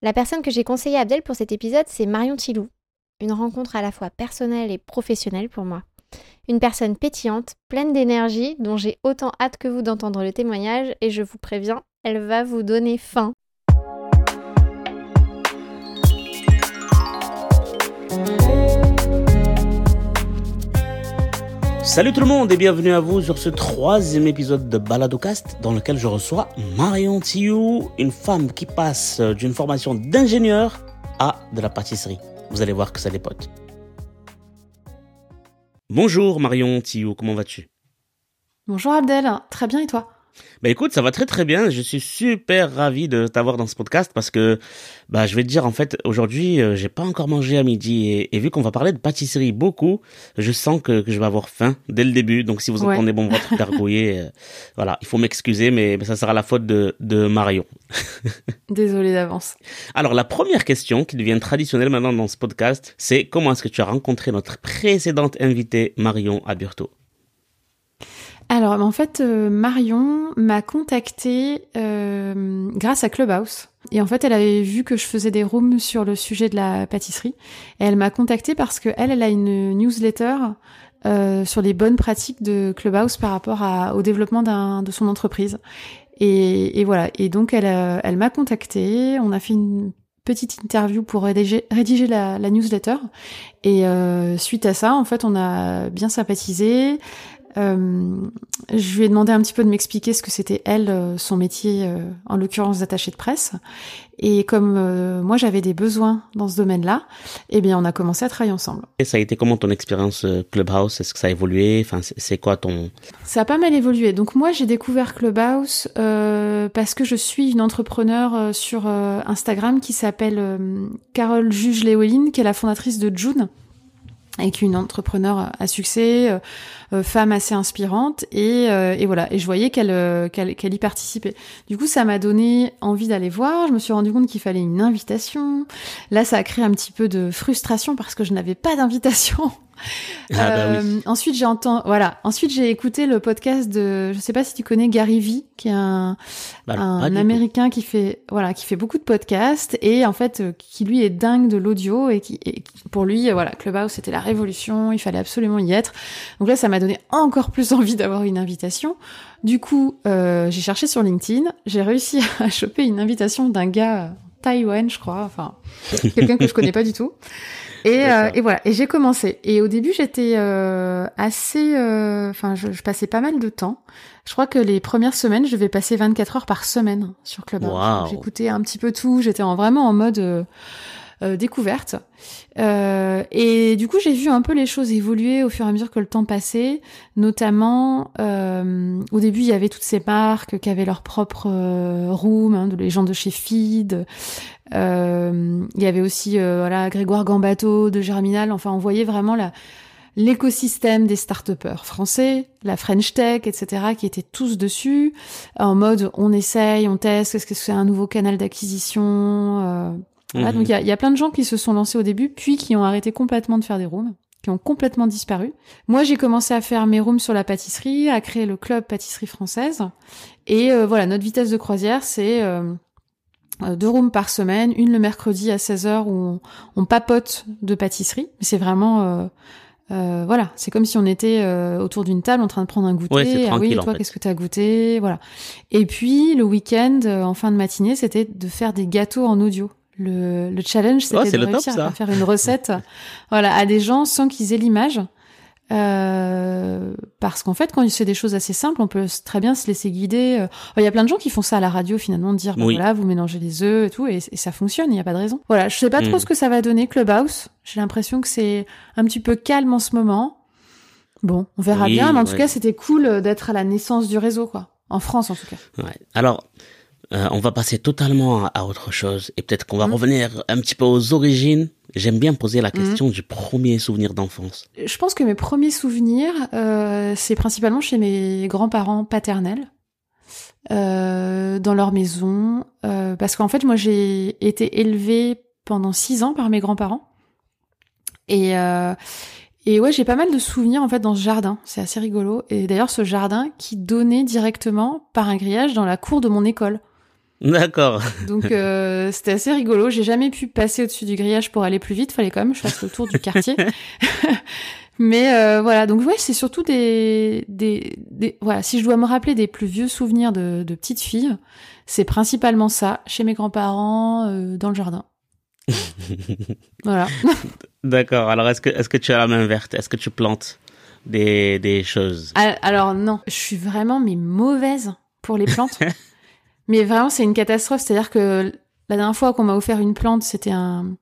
La personne que j'ai conseillée à Abdel pour cet épisode, c'est Marion Tilou. Une rencontre à la fois personnelle et professionnelle pour moi. Une personne pétillante, pleine d'énergie, dont j'ai autant hâte que vous d'entendre le témoignage et je vous préviens, elle va vous donner faim. Salut tout le monde et bienvenue à vous sur ce troisième épisode de Baladocast dans lequel je reçois Marion Thiou, une femme qui passe d'une formation d'ingénieur à de la pâtisserie. Vous allez voir que ça dépote. Bonjour Marion Thiou, comment vas-tu? Bonjour Abdel, très bien et toi? Bah écoute, ça va très très bien. Je suis super ravi de t'avoir dans ce podcast parce que bah je vais te dire en fait aujourd'hui euh, j'ai pas encore mangé à midi et, vu qu'on va parler de pâtisserie beaucoup, je sens que, je vais avoir faim dès le début. Donc si vous entendez mon ventre gargouiller, euh, voilà, il faut m'excuser mais, mais, ça sera la faute de, de Marion. Désolé d'avance. Alors la première question qui devient traditionnelle maintenant dans ce podcast, c'est comment est-ce que tu as rencontré notre précédente invitée Marion Aburto? Alors, en fait, euh, Marion m'a contactée euh, grâce à Clubhouse. Et en fait, elle avait vu que je faisais des rooms sur le sujet de la pâtisserie. Et elle m'a contactée parce que elle, a une newsletter euh, sur les bonnes pratiques de Clubhouse par rapport au développement de son entreprise. Et, voilà. Et donc, elle, elle m'a contactée. On a fait une petite interview pour rédiger, rédiger la, newsletter. Et suite à ça, en fait, on a bien sympathisé. Euh, je lui ai demandé un petit peu de m'expliquer ce que c'était elle, euh, son métier, euh, en l'occurrence d'attaché de presse. Et comme moi j'avais des besoins dans ce domaine-là, eh bien on a commencé à travailler ensemble. Et ça a été comment ton expérience Clubhouse? Est-ce que ça a évolué? Enfin, c'est quoi ton Ça a pas mal évolué. Donc moi j'ai découvert Clubhouse parce que je suis une entrepreneur sur Instagram qui s'appelle Carole Juge Léoline, qui est la fondatrice de June est une entrepreneur à succès euh, femme assez inspirante et, euh, et, voilà et je voyais qu'elle euh, qu'elle qu'elle y participait. Du coup, ça m'a donné envie d'aller voir. Je me suis rendu compte qu'il fallait une invitation. Là, ça a créé un petit peu de frustration parce que je n'avais pas d'invitation. Ah, bah oui. Ensuite, j'ai entendu, voilà. Ensuite, j'ai écouté le podcast de, je sais pas si tu connais Gary Vee, qui est un, bah, un américain qui fait, voilà, qui fait beaucoup de podcasts et en fait, qui lui est dingue de l'audio et qui, et pour lui, voilà, Clubhouse c'était la révolution, il fallait absolument y être. Donc là, ça m'a donné encore plus envie d'avoir une invitation. Du coup, euh, j'ai cherché sur LinkedIn, j'ai réussi à choper une invitation d'un gars Taïwan, je crois, enfin quelqu'un que je connais pas du tout. Et, euh, et voilà, et j'ai commencé. Et au début, j'étais euh, assez, euh, enfin, je, je, passais pas mal de temps. Je crois que les premières semaines, je vais passer 24 heures par semaine sur Clubhouse. J'écoutais un petit peu tout. J'étais en, vraiment en mode euh, euh, découverte. Euh, et du coup, j'ai vu un peu les choses évoluer au fur et à mesure que le temps passait. Notamment, euh, au début, il y avait toutes ces marques qui avaient leur propre room, hein, les gens de chez Feed. Il y avait aussi voilà Grégoire Gambato de Germinal. Enfin, on voyait vraiment la l'écosystème des start français, la French Tech, etc., qui étaient tous dessus, en mode on essaye, on teste, est-ce que c'est un nouveau canal d'acquisition donc mhm. il y a, plein de gens qui se sont lancés au début, puis qui ont arrêté complètement de faire des rooms, qui ont complètement disparu. Moi, j'ai commencé à faire mes rooms sur la pâtisserie, à créer le club pâtisserie française. Et euh, voilà, notre vitesse de croisière, c'est euh, euh, deux rooms par semaine, une le mercredi à 16h où on, papote de pâtisserie. C'est vraiment... Euh, voilà, c'est comme si on était autour d'une table en train de prendre un goûter. ah oui, toi, qu'est-ce que tu as goûté? Voilà. Et puis le week-end, en fin de matinée, c'était de faire des gâteaux en audio. Le, le challenge, c'était de réussir à faire une recette, voilà, à des gens sans qu'ils aient l'image. Euh, parce qu'en fait, quand il se fait des choses assez simples, on peut très bien se laisser guider. Euh, il y a plein de gens qui font ça à la radio, finalement, de dire, bah voilà, vous mélangez les œufs et tout, et, ça fonctionne, il n'y a pas de raison. Voilà, je sais pas trop hmm. ce que ça va donner, Clubhouse. J'ai l'impression que c'est un petit peu calme en ce moment. Bon, on verra bien, mais en tout cas, c'était cool d'être à la naissance du réseau, quoi. En France, en tout cas. Ouais. Alors, euh, on va passer totalement à, autre chose et peut-être qu'on va mmh. revenir un petit peu aux origines. J'aime bien poser la mmh. question du premier souvenir d'enfance. Je pense que mes premiers souvenirs, euh, c'est principalement chez mes grands-parents paternels, euh, dans leur maison, parce qu'en fait, moi, j'ai été élevée pendant six ans par mes grands-parents. Et, et ouais, j'ai pas mal de souvenirs en fait dans ce jardin. C'est assez rigolo. Et d'ailleurs, ce jardin qui donnait directement par un grillage dans la cour de mon école. D'accord. Donc euh, c'était assez rigolo. J'ai jamais pu passer au-dessus du grillage pour aller plus vite. Fallait quand même que je fasse le tour du quartier. Mais euh, voilà, donc ouais, c'est surtout des, des, des, voilà. Si je dois me rappeler des plus vieux souvenirs de, de petite fille, c'est principalement ça, chez mes grands-parents, euh, dans le jardin. voilà. D'accord. Alors est-ce que est-ce que tu as la main verte? Est-ce que tu plantes des des choses? Alors non, je suis vraiment mais mauvaise pour les plantes. mais vraiment, c'est une catastrophe. C'est-à-dire que la dernière fois qu'on m'a offert une plante, c'était un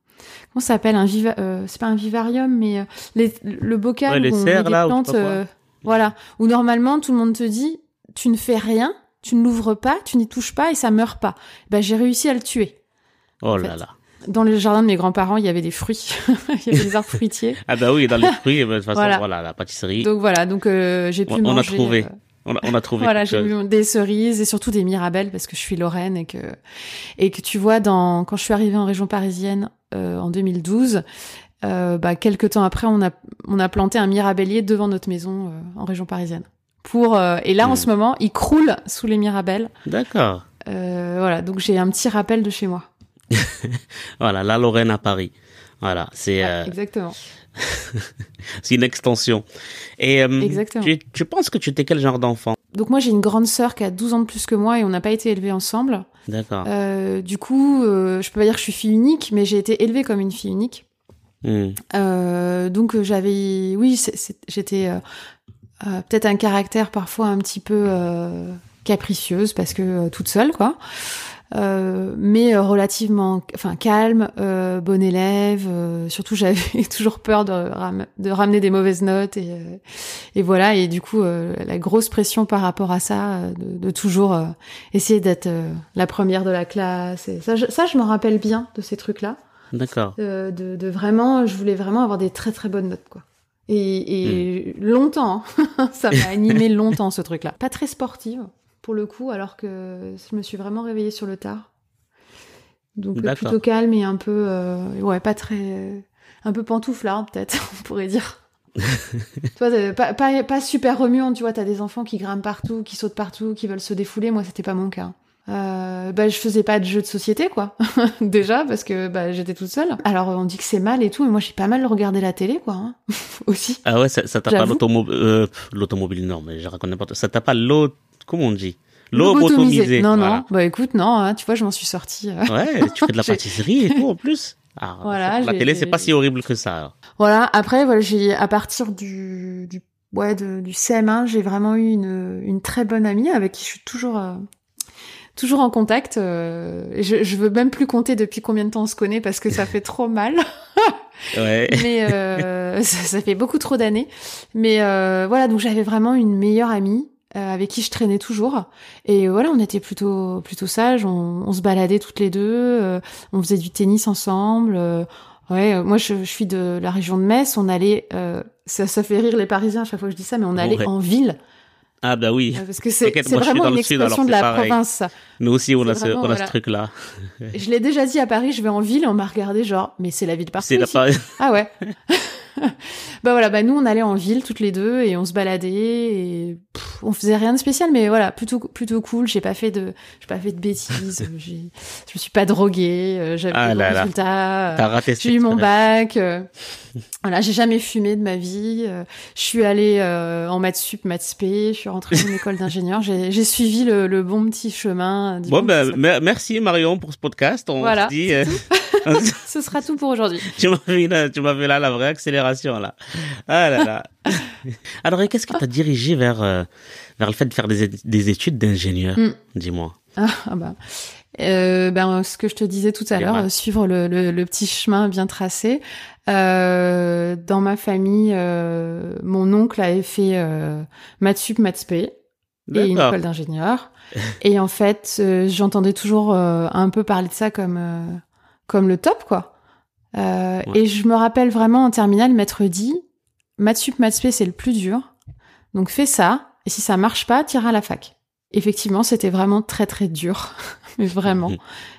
comment ça s'appelle? Un viva euh, c'est pas un vivarium mais euh, les, le bocal Ouais, les où on serres, met des là, plantes euh, voilà où normalement tout le monde te dit tu ne fais rien tu ne l'ouvres pas tu n'y touches pas et ça meurt pas ben j'ai réussi à le tuer Oh fait. là là. dans le jardin de mes grands-parents il y avait des fruits il y avait des arbres fruitiers Ah bah oui, dans les fruits, de toute façon, Voilà. voilà, la pâtisserie. donc voilà donc euh, j'ai pu On- on a manger trouvé. On a, on a trouvé Voilà, j'ai eu des cerises et surtout des mirabelles parce que je suis Lorraine et que et que tu vois dans quand je suis arrivée en région parisienne euh, en 2012, euh, bah quelques temps après on a on a planté un mirabellier devant notre maison euh, en région parisienne. Pour euh, et là en Mm. ce moment il croule sous les mirabelles. D'accord. Euh, voilà donc j'ai un petit rappel de chez moi. Voilà, la Lorraine à Paris. Voilà, c'est Ouais, euh, exactement. c'est une extension. Et euh, Exactement. Tu, tu penses que tu étais quel genre d'enfant? Donc moi j'ai une grande sœur qui a 12 ans de plus que moi et on n'a pas été élevés ensemble. D'accord. Euh, du coup, euh, je peux pas dire que je suis fille unique, mais j'ai été élevée comme une fille unique. Hmm. Euh, donc j'avais, oui, j'étais peut-être un caractère parfois un petit peu capricieuse parce que toute seule, quoi. Euh, mais euh, relativement, enfin calme, euh, bon élève. euh, surtout, j'avais toujours peur de, ram- de ramener des mauvaises notes et, euh, et voilà. Et du coup, euh, la grosse pression par rapport à ça, de, de toujours euh, essayer d'être euh, la première de la classe. Et ça, je, ça, je me rappelle bien de ces trucs-là D'accord. euh, de, de vraiment, je voulais vraiment avoir des très très bonnes notes, quoi. Et, et longtemps, hein. ça m'a animé longtemps ce truc-là. Pas très sportive pour le coup, alors que je me suis vraiment réveillée sur le tard. Donc euh, plutôt calme et un peu, euh, ouais, pas très, un peu pantouflard peut-être, on pourrait dire. tu vois, pas, pas, pas super remuante, tu vois, t'as des enfants qui grimpent partout, qui sautent partout, qui veulent se défouler. Moi, c'était pas mon cas. Euh, bah, je faisais pas de jeux de société, quoi. Déjà, parce que bah, j'étais toute seule. Alors, on dit que c'est mal et tout, mais moi, j'ai pas mal regardé la télé, quoi. hein. Aussi. Ah ouais, ça ça t'a pas l'automobile, euh, l'automobile, non, mais je raconte n'importe Ça t'a pas l'eau, comment on dit? Lobotomisé. Non, voilà. non. Bah, écoute, non, hein, tu vois, je m'en suis sortie. euh. Ouais, tu fais de la pâtisserie et tout, en plus. Ah, Voilà, la télé, c'est pas si horrible que ça. alors. Voilà. Après, voilà, j'ai, à partir du, du, ouais, de- du CM1, j'ai vraiment eu une, une très bonne amie avec qui je suis toujours, euh, toujours en contact. euh, je, je veux même plus compter depuis combien de temps on se connaît parce que ça fait trop mal. Ouais. mais euh, ça, ça fait beaucoup trop d'années. Mais euh, voilà, donc j'avais vraiment une meilleure amie avec qui je traînais toujours. Et voilà, on était plutôt plutôt sages. On, on se baladait toutes les deux. euh, on faisait du tennis ensemble. euh, ouais, euh, moi je, je suis de la région de Metz. On allait, euh, ça, ça fait rire les Parisiens à chaque fois que je dis ça, mais on allait Ouais. en ville Ah bah oui. euh, parce que c'est vraiment une sud, expression de la pareil. province. Nous aussi, on a ce, on a voilà. ce truc-là. Je l'ai déjà dit à Paris, je vais en ville on m'a regardé genre, mais c'est la ville parfaite. C'est la ici. pa- Ah ouais. bah voilà, bah nous on allait en ville toutes les deux et on se baladait et pff, on faisait rien de spécial, mais voilà, plutôt plutôt cool. J'ai pas fait de, j'ai pas fait de bêtises. euh, je me suis pas droguée. euh, J'avais Ah des résultats. Raté J'ai eu mon bac. euh, voilà, j'ai jamais fumé de ma vie. euh, je suis allée euh, en maths sup, maths spé. Je suis rentrée dans une école d'ingénieur. J'ai suivi le, le bon petit chemin. Bon, mer- merci Marion pour ce podcast. On Voilà, se dit, euh, Ce sera tout pour aujourd'hui. tu m'as fait là, tu m'as fait là la vraie accélération là. Ah là là. Alors, et qu'est-ce qui t'a dirigé vers euh, vers le fait de faire des, études d'ingénieur Mm. Dis-moi? Ah, ah bah. Euh, ben, ce que je te disais tout à l'heure, euh, suivre le, le, le petit chemin bien tracé. Euh, dans ma famille, euh, mon oncle avait fait euh, maths sup, maths spé et une école d'ingénieur. et en fait, euh, j'entendais toujours euh, un peu parler de ça comme euh, comme le top, quoi. Euh, Ouais. Et je me rappelle vraiment en terminale, m'être dit, maths sup, maths spé, c'est le plus dur. Donc fais ça, et si ça marche pas, tire à la fac. Effectivement, c'était vraiment très très dur, mais vraiment. Mhm.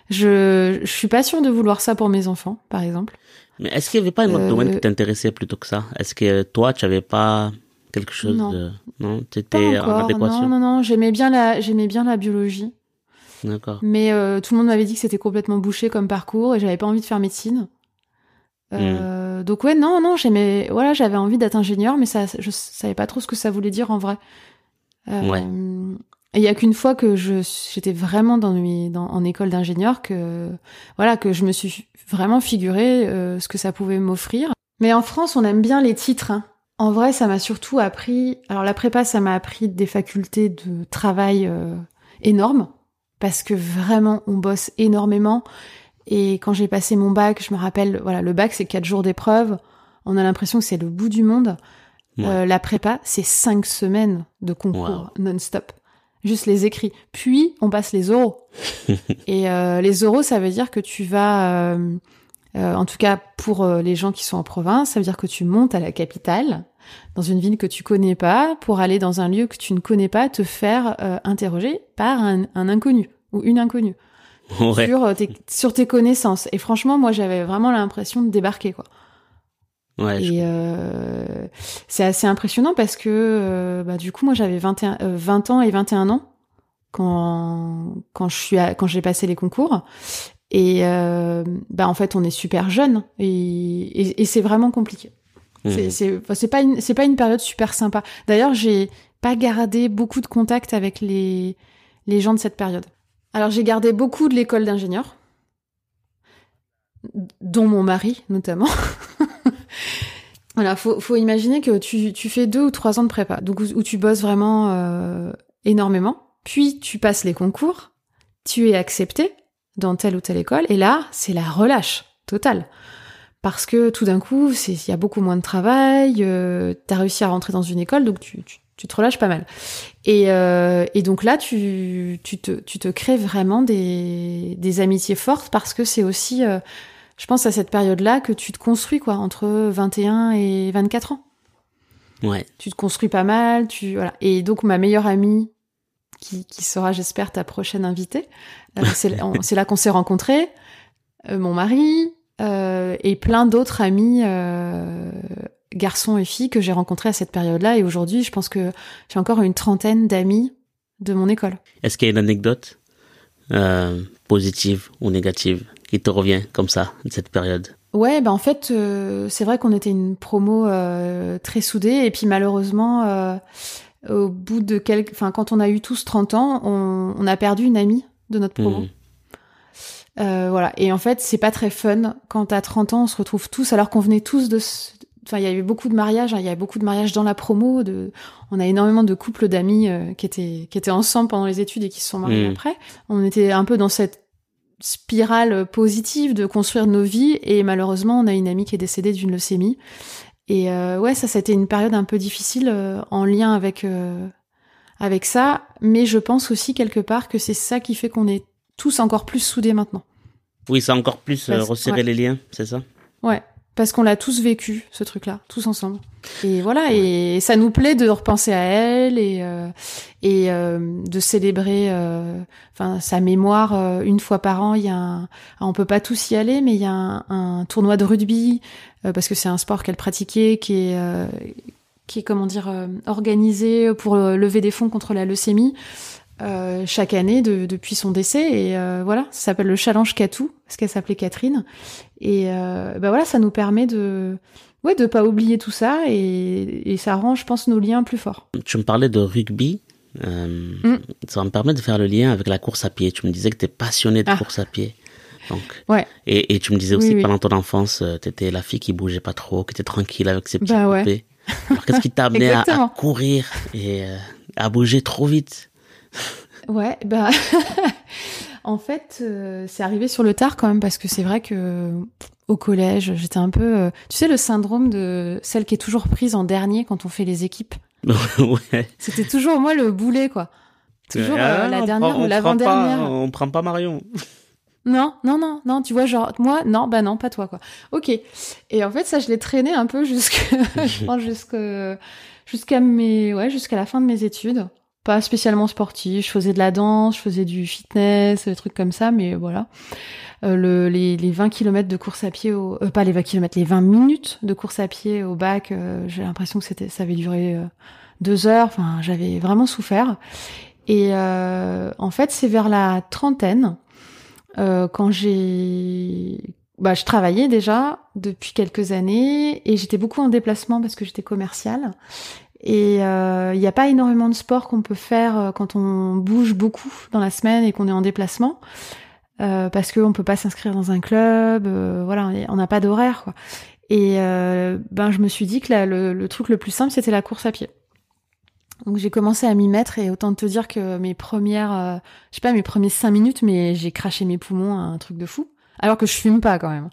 Je je suis pas sûre de vouloir ça pour mes enfants, par exemple. Mais est-ce qu'il n'y avait pas un autre Euh, domaine qui t'intéressait plutôt que ça? Est-ce que toi, tu avais pas quelque chose Non. de non Pas T'étais en adéquation Non, non, non. J'aimais bien la j'aimais bien la biologie. D'accord. Mais euh, tout le monde m'avait dit que c'était complètement bouché comme parcours et j'avais pas envie de faire médecine. Euh, Donc ouais, non, non, j'aimais, voilà, j'avais envie d'être ingénieur, mais ça, je savais pas trop ce que ça voulait dire en vrai. Euh, Ouais. Et il y a qu'une fois que je j'étais vraiment dans, mes- dans en école d'ingénieur que voilà que je me suis vraiment figuré euh, ce que ça pouvait m'offrir. Mais en France, on aime bien les titres. hein. En vrai, ça m'a surtout appris. Alors la prépa, ça m'a appris des facultés de travail énormes parce que vraiment, on bosse énormément. Et quand j'ai passé mon bac, je me rappelle, voilà, le bac c'est quatre jours d'épreuve. On a l'impression que c'est le bout du monde. Ouais. Euh, la prépa, c'est cinq semaines de concours Wow. non-stop. Juste les écrits. Puis, on passe les oraux. Et euh, les oraux, ça veut dire que tu vas, euh, euh, en tout cas pour euh, les gens qui sont en province, ça veut dire que tu montes à la capitale, dans une ville que tu connais pas, pour aller dans un lieu que tu ne connais pas, te faire euh, interroger par un, un inconnu ou une inconnue Ouais. sur, tes, sur tes connaissances. Et franchement, moi, j'avais vraiment l'impression de débarquer, quoi. Ouais, Et c'est assez impressionnant parce que bah, du coup, moi, j'avais 21, euh, 20 ans et 21 ans quand, quand je suis à- quand j'ai passé les concours. Et euh, bah, en fait, on est super jeune et, et, et c'est vraiment compliqué. C'est Mhm. c'est pas une c'est pas une période super sympa. D'ailleurs, j'ai pas gardé beaucoup de contact avec les les gens de cette période. Alors, j'ai gardé beaucoup de l'école d'ingénieur, dont mon mari notamment. voilà, faut faut imaginer que tu tu fais deux ou trois ans de prépa, donc où, où tu bosses vraiment euh, énormément. Puis tu passes les concours, tu es accepté dans telle ou telle école, et là, c'est la relâche totale parce que tout d'un coup, c'est- il y a beaucoup moins de travail, euh, tu as réussi à rentrer dans une école, donc tu, tu, tu te relâches pas mal. Et, euh, et donc là, tu, tu, te, tu te crées vraiment des, des amitiés fortes parce que c'est aussi, euh, je pense, à cette période-là que tu te construis, quoi, entre 21 et 24 ans. ouais. Tu te construis pas mal, tu, voilà. Et donc, ma meilleure amie, qui, qui sera, j'espère, ta prochaine invitée, c'est on- c'est là qu'on s'est rencontrés, euh, mon mari, euh, et plein d'autres amis euh, garçons et filles que j'ai rencontrés à cette période-là. Et aujourd'hui, je pense que j'ai encore une trentaine d'amis de mon école. Est-ce qu'il y a une anecdote euh, positive ou négative qui te revient comme ça de cette période? Ouais, bah en fait, euh, c'est vrai qu'on était une promo euh, très soudée. Et puis malheureusement, euh, au bout de quelques... Enfin, quand on a eu tous 30 ans, on, on a perdu une amie de notre promo. Mhm. Euh, voilà. Et en fait, c'est pas très fun quand à 30 ans, on se retrouve tous, alors qu'on venait tous de. s- Enfin, il y a eu beaucoup de mariages. hein, Il y a beaucoup de mariages dans la promo. De... On a énormément de couples d'amis euh, qui étaient qui étaient ensemble pendant les études et qui se sont mariés Mhm. après. On était un peu dans cette spirale positive de construire nos vies. Et malheureusement, on a une amie qui est décédée d'une leucémie. Et euh, ouais, ça, ça a été une période un peu difficile euh, en lien avec euh, avec ça. Mais je pense aussi quelque part que c'est ça qui fait qu'on est tous encore plus soudés maintenant. Oui, ça a encore plus euh, Parce- resserré ouais. les liens, c'est ça? Ouais, parce qu'on l'a tous vécu, ce truc-là, tous ensemble. Et voilà, et ça nous plaît de repenser à elle et, euh, et euh, de célébrer euh, sa mémoire une fois par an. Il y a un, alors, on peut pas tous y aller, mais il y a un, un tournoi de rugby, parce que c'est un sport qu'elle pratiquait, qui est, qui est comment dire, euh, organisé pour euh, lever des fonds contre la leucémie. euh, chaque année de- depuis son décès et euh, voilà ça s'appelle le challenge Catou parce qu'elle s'appelait Catherine et euh, bah voilà, ça nous permet de ouais de pas oublier tout ça et, et ça rend, je pense, nos liens plus forts. Tu me parlais de rugby. Mm. Ça me permet de faire le lien avec la course à pied. Tu me disais que tu es passionné de Ah. course à pied. Donc, Ouais. et, et tu me disais aussi Oui, pendant ton enfance, tu étais la fille qui bougeait pas trop, qui était tranquille avec ses petites Bah ouais. Alors, qu'est-ce qui t'a amené à, courir et euh, à bouger trop vite? Ouais, bah en fait, euh, c'est arrivé sur le tard quand même parce que c'est vrai que au collège, j'étais un peu, euh, tu sais, le syndrome de celle qui est toujours prise en dernier quand on fait les équipes. ouais. C'était toujours moi le boulet, quoi. Toujours Ah, la on dernière ou l'avant-dernière. On prend pas Marion. Non, non, non, non, tu vois, genre, moi, non, bah non, pas toi, quoi. Ok. Et en fait, ça, je l'ai traîné un peu jusque, je pense, jusqu'à mes, ouais, jusqu'à la fin de mes études. Pas spécialement sportive, je faisais de la danse, je faisais du fitness, des trucs comme ça, mais voilà. Euh, le, les, les 20 km de course à pied, au, euh, pas les 20 km, les 20 minutes de course à pied au bac, euh, j'ai l'impression que ça avait duré euh, deux heures, enfin, j'avais vraiment souffert. Et euh, en fait, c'est vers la trentaine, euh, quand j'ai... Bah, je travaillais déjà depuis quelques années et j'étais beaucoup en déplacement parce que j'étais commerciale. Et euh, il n'y a pas énormément de sport qu'on peut faire euh, quand on bouge beaucoup dans la semaine et qu'on est en déplacement. Euh, parce qu'on peut pas s'inscrire dans un club, euh, voilà, on n'a pas d'horaire. Et euh, ben je me suis dit que le, truc le plus simple c'était la course à pied. Donc j'ai commencé à m'y mettre et autant te dire que mes premières, euh, je sais pas mes premiers cinq minutes, mais j'ai craché mes poumons, un truc de fou. Alors que je fume pas quand même.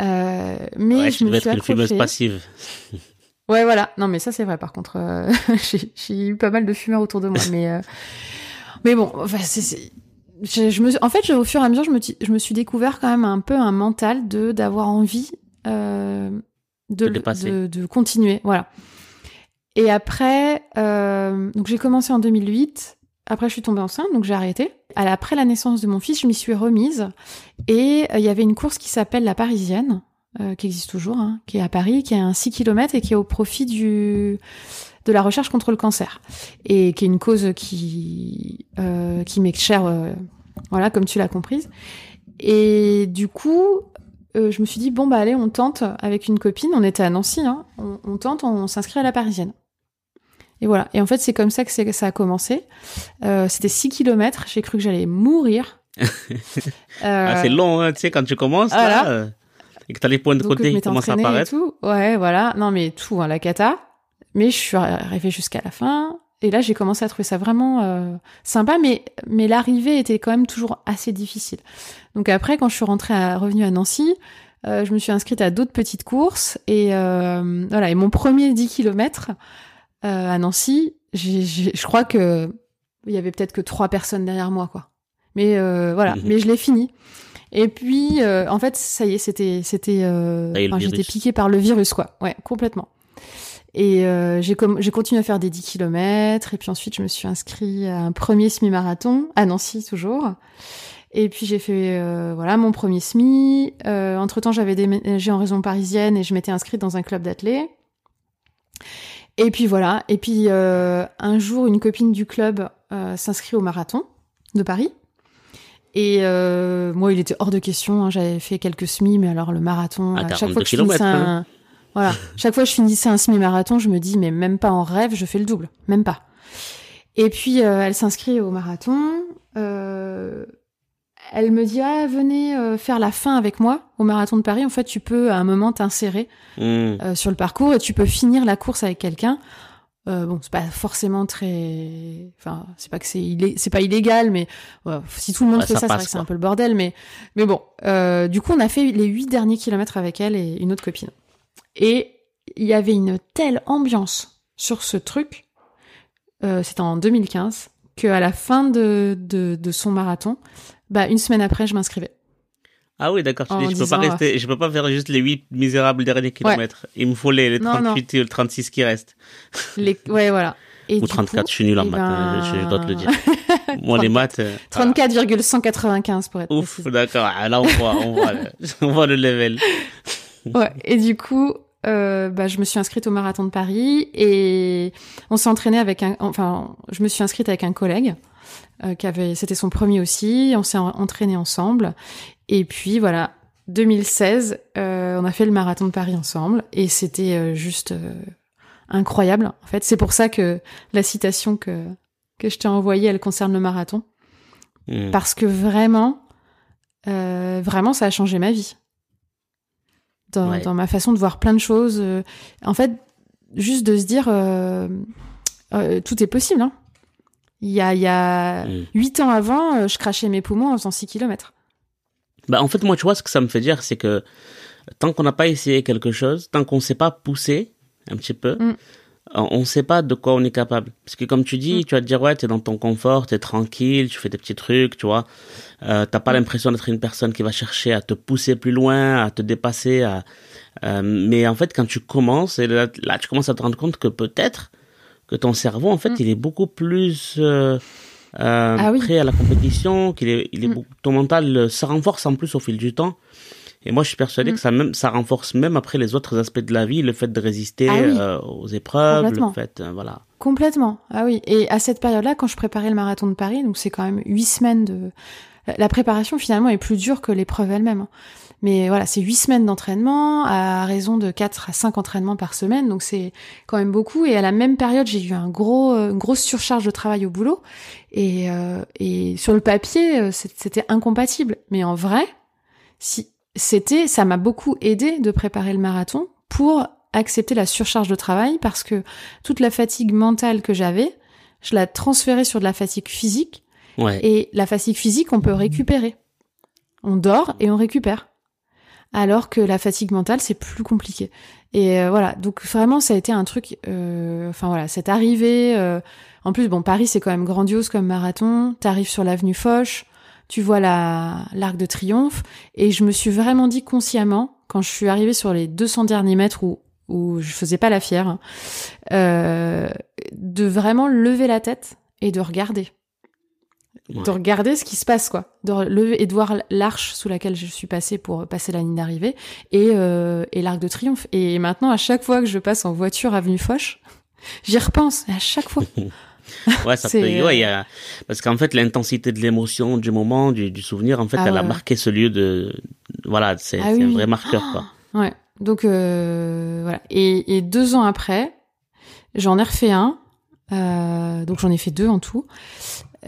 Euh, mais ouais, je me suis être une fumeuse accrochée. passive. Ouais, voilà. Non, mais ça, c'est vrai. Par contre, euh, j'ai eu pas mal de fumeurs autour de moi. mais, euh, mais bon, enfin, c'est, je, je me, suis- en fait, je- au fur et à mesure, je me, je me suis découvert quand même un peu un mental de d'avoir envie euh, de, De de, de continuer. Voilà. Et après, euh, donc j'ai commencé en 2008. Après, je suis tombée enceinte, donc j'ai arrêté. Après la naissance de mon fils, je m'y suis remise. Et euh, il y avait une course qui s'appelle la Parisienne, euh, qui existe toujours, hein, qui est à Paris, qui est un 6 km et qui est au profit du de la recherche contre le cancer et qui est une cause qui euh, qui m'est chère, euh, voilà, comme tu l'as comprise. Et du coup, euh, je me suis dit bon bah allez, on tente avec une copine. On était à Nancy, hein, on tente, on s'inscrit à la Parisienne. Et voilà. Et en fait, c'est comme ça que ça a commencé. Euh, C'était 6 km. J'ai cru que j'allais mourir. Ah, Euh, c'est long, hein, tu sais, quand tu commences, voilà. là, euh, et que t'as les points de donc, côté m'étais commencent à apparaître. tout. Ouais, voilà. Non, mais tout, hein, la cata. Mais je suis arrivée jusqu'à la fin. Et là, j'ai commencé à trouver ça vraiment euh, sympa, mais, mais l'arrivée était quand même toujours assez difficile. Donc après, quand je suis rentrée à, revenue à Nancy, euh, je me suis inscrite à d'autres petites courses. Et voilà, et mon premier 10 km euh, à Nancy, j'ai- j'ai- je crois que il y avait peut-être que trois personnes derrière moi, quoi. Mais euh, voilà, Mhm. mais je l'ai fini. Et puis, euh, en fait, ça y est, c'était, c'était, euh, j'étais virus. piquée par le virus, quoi. Ouais, complètement. Et euh, j'ai, j'ai continué à faire des 10 km. Et puis ensuite, je me suis inscrite à un premier semi-marathon, à Nancy toujours. Et puis j'ai fait euh, voilà mon premier semi. Euh, entre temps, j'avais déménagé en région parisienne et je m'étais inscrite dans un club d'athlètes. Et puis voilà. Et puis euh, un jour, une copine du club euh, s'inscrit au marathon de Paris. Et euh, moi, il était hors de question. hein, J'avais fait quelques semis, mais alors le marathon, À à chaque 42 fois que je finissais kilomètres, un, voilà, chaque fois que je finissais un semi-marathon, je me dis mais même pas en rêve, je fais le double, même pas. Et puis euh, elle s'inscrit au marathon. Elle me dit ah venez euh, faire la fin avec moi au marathon de Paris. En fait, tu peux à un moment t'insérer Hmm. euh, sur le parcours et tu peux finir la course avec quelqu'un. Euh, bon, c'est pas forcément très, enfin, c'est pas que c'est illé... c'est pas illégal, mais ouais, si tout le monde Ouais, fait ça ça, c'est vrai passe, que c'est quoi. un peu le bordel, mais mais bon. Euh, du coup, on a fait les huit derniers kilomètres avec elle et une autre copine. Et il y avait une telle ambiance sur ce truc. Euh, C'était en 2015 que à la fin de, de de son marathon, bah une semaine après, je m'inscrivais. Ah oui, d'accord. En dis, je peux pas rester, je peux pas faire juste les 8 misérables derniers kilomètres. Il me faut les, les Non, 38 et le 36 qui restent. Les... Ouais, voilà. Et Ou du 34, coup, je suis nul en eh maths, hein, ben, je, je dois te le dire. Moi, les maths. euh, voilà. 34,195 pour être Ouf, d'accord. Ah, Là, on voit, on voit, le, on voit le level. Ouais. Et du coup, euh, bah, je me suis inscrite au marathon de Paris et on s'est entraîné avec un, enfin, je me suis inscrite avec un collègue euh, qui avait, c'était son premier aussi. On s'est en- entraîné ensemble. Et puis voilà, 2016, euh, on a fait le marathon de Paris ensemble et c'était euh, juste incroyable. En fait, c'est pour ça que la citation que que je t'ai envoyée, elle concerne le marathon. Hmm. parce que vraiment, vraiment, ça a changé ma vie. Dans, Ouais. dans ma façon de voir plein de choses. en fait, juste de se dire, tout est possible. Hein. Il y a, il y a Mm. huit ans avant, euh, je crachais mes poumons en faisant 6 km. Bah, en fait, moi, tu vois, ce que ça me fait dire, c'est que tant qu'on n'a pas essayé quelque chose, tant qu'on ne s'est pas poussé un petit peu, Mm. on ne sait pas de quoi on est capable. Parce que comme tu dis, Mm. tu vas te dire, ouais, t'es dans ton confort, t'es tranquille, tu fais des petits trucs, tu vois. Euh, t'as pas l'impression d'être une personne qui va chercher à te pousser plus loin, à te dépasser. À, euh, mais en fait, quand tu commences, et là, là, tu commences à te rendre compte que peut-être que ton cerveau, en fait, Mm. il est beaucoup plus euh, euh, Ah oui. prêt à la compétition, qu'il est, il est Mm. beaucoup- ton mental euh, se renforce en plus au fil du temps. Et moi, je suis persuadé Mm. que ça même, ça renforce même après les autres aspects de la vie, le fait de résister Ah oui. euh, aux épreuves, le fait, voilà. Complètement. Ah oui. Et à cette période-là, quand je préparais le marathon de Paris, donc c'est quand même huit semaines de. La préparation finalement est plus dure que l'épreuve elle-même. Mais voilà, c'est huit semaines d'entraînement à raison de 4 à 5 entraînements par semaine, donc c'est quand même beaucoup. Et à la même période, j'ai eu un gros, une grosse surcharge de travail au boulot. Et, euh, et sur le papier, euh, c'était incompatible. Mais en vrai, si c'était, ça m'a beaucoup aidé de préparer le marathon pour accepter la surcharge de travail parce que toute la fatigue mentale que j'avais, je la transférais sur de la fatigue physique. Ouais. Et la fatigue physique, on peut récupérer. On dort et on récupère. Alors que la fatigue mentale, c'est plus compliqué. Et euh, voilà, donc vraiment, ça a été un truc. euh, Enfin voilà, cette arrivée. euh, en plus, bon, Paris, c'est quand même grandiose comme marathon. T'arrives sur l'avenue Foch, tu vois la l'arc de triomphe, et je me suis vraiment dit consciemment, quand je suis arrivée sur les 200 derniers mètres où où je faisais pas la fière, euh, de vraiment lever la tête et de regarder Ouais. de regarder ce qui se passe quoi. De lever et de voir l'arche sous laquelle je suis passée pour passer la ligne d'arrivée et, euh, et l'arc de triomphe. Et maintenant à chaque fois que je passe en voiture avenue Foch j'y repense à chaque fois. Ouais, ça peut, ouais, y a, parce qu'en fait, l'intensité de l'émotion, du moment, du, du souvenir, en fait, Ah elle a marqué ce lieu de, voilà, c'est Ah oui, un vrai marqueur, quoi. ouais. Donc euh, voilà. Et, et deux ans après j'en ai refait un euh, donc j'en ai fait deux en tout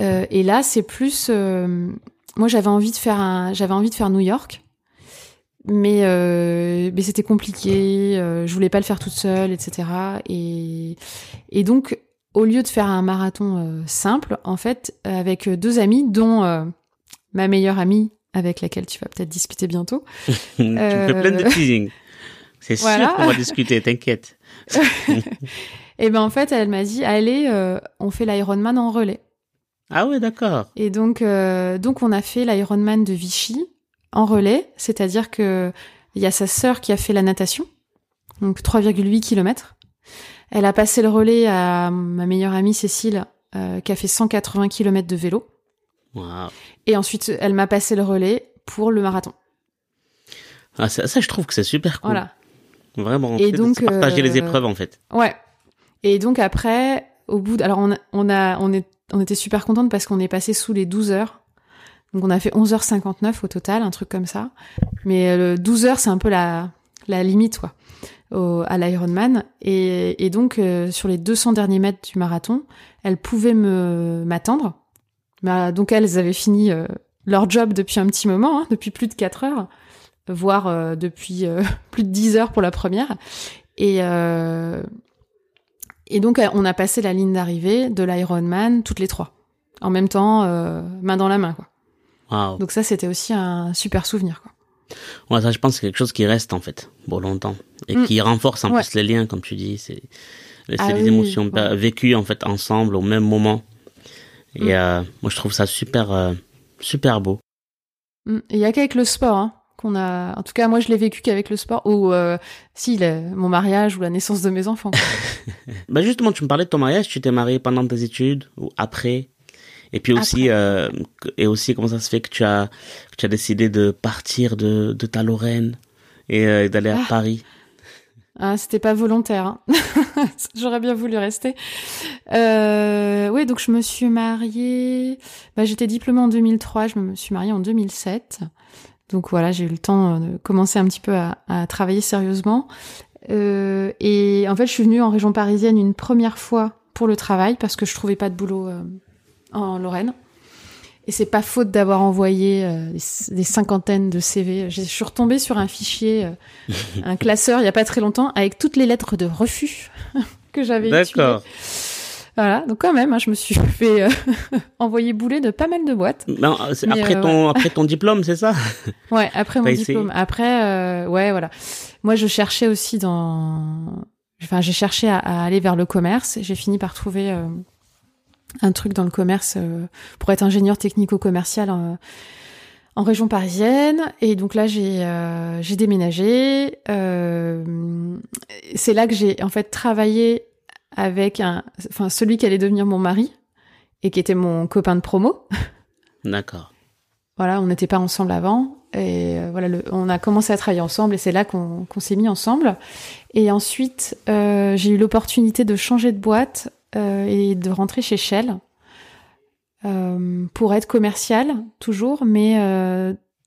Euh, et là c'est plus euh, moi j'avais envie de faire un j'avais envie de faire New York mais euh, mais c'était compliqué euh, je voulais pas le faire toute seule etc et et donc au lieu de faire un marathon simple en fait avec deux amis dont ma meilleure amie avec laquelle tu vas peut-être discuter bientôt tu me fais plein de teasing. C'est voilà. sûr qu'on va discuter, t'inquiète. et ben en fait elle m'a dit allez on fait l'Ironman en relais Ah ouais, d'accord. Et donc, euh, donc on a fait l'Ironman de Vichy en relais, c'est-à-dire que il y a sa sœur qui a fait la natation, donc 3,8 km. Elle a passé le relais à ma meilleure amie Cécile, euh, qui a fait 180 km de vélo. Et ensuite, elle m'a passé le relais pour le marathon. Ah, ça, ça, je trouve que c'est super cool. Voilà. Vraiment. Et donc, partager les euh, épreuves, en fait. Ouais. Et donc après, au bout, de... alors on a, on a, on est, on était super contente parce qu'on est passé sous les 12 heures. Donc on a fait 11h59 au total, un truc comme ça. Mais euh, le 12 heures, c'est un peu la, limite, quoi, à l'Ironman. Et, donc euh, sur les 200 derniers mètres du marathon, elles pouvaient m'attendre. Bah, donc elles avaient fini euh, leur job depuis un petit moment, hein, depuis plus de 4 heures, voire depuis plus de 10 heures pour la première. Et, et donc, euh, on a passé la ligne d'arrivée de l'Ironman toutes les trois. En même temps, euh, main dans la main, quoi. Donc ça, c'était aussi un super souvenir, quoi. Ouais, ça, je pense que c'est quelque chose qui reste, en fait, pour longtemps. Et Mm. qui renforce, en Ouais. plus, les liens, comme tu dis. C'est, Ah des oui, émotions ouais. vécues, en fait, ensemble, au même moment. Et Mm. euh, moi, je trouve ça super, euh, super beau. Mm. Il y a qu'avec le sport, hein, qu'on a... En tout cas, moi, je l'ai vécu qu'avec le sport, ou euh, si, mon mariage ou la naissance de mes enfants. Bah justement, tu me parlais de ton mariage, tu t'es marié pendant tes études ou après Et puis aussi, euh, et aussi comment ça se fait que tu as, que tu as décidé de partir de, de ta Lorraine et euh, d'aller à Ah. Paris? Ah, c'était pas volontaire. Hein. J'aurais bien voulu rester. Euh, oui, donc je me suis mariée. Bah, j'étais diplômée en 2003. Je me suis mariée en 2007. Donc voilà, j'ai eu le temps de commencer un petit peu à, à travailler sérieusement. Euh, et en fait, je suis venue en région parisienne une première fois pour le travail parce que je trouvais pas de boulot euh, en Lorraine. Et c'est pas faute d'avoir envoyé euh, des, des cinquantaines de CV. Je suis retombée sur un fichier, euh, un classeur, il y a pas très longtemps, avec toutes les lettres de refus que j'avais D'accord. étudiées. Voilà, donc quand même, hein, je me suis fait euh, envoyer bouler de pas mal de boîtes. Non, c'est Mais, après euh, ton après ton diplôme, c'est ça? Ouais, après mon essayé diplôme. Après, euh, ouais, voilà. Moi, je cherchais aussi dans. Enfin, j'ai cherché à, à aller vers le commerce. J'ai fini par trouver euh, un truc dans le commerce euh, pour être ingénieur technico-commercial en, en région parisienne. Et donc là, j'ai euh, j'ai déménagé. Euh, c'est là que j'ai en fait travaillé avec un, enfin celui qui allait devenir mon mari et qui était mon copain de promo. D'accord. Voilà, on n'était pas ensemble avant. Et euh, voilà, le, on a commencé à travailler ensemble et c'est là qu'on s'est mis ensemble. Et ensuite, euh, j'ai eu l'opportunité de changer de boîte euh, et de rentrer chez Shell euh, pour être commercial toujours, mais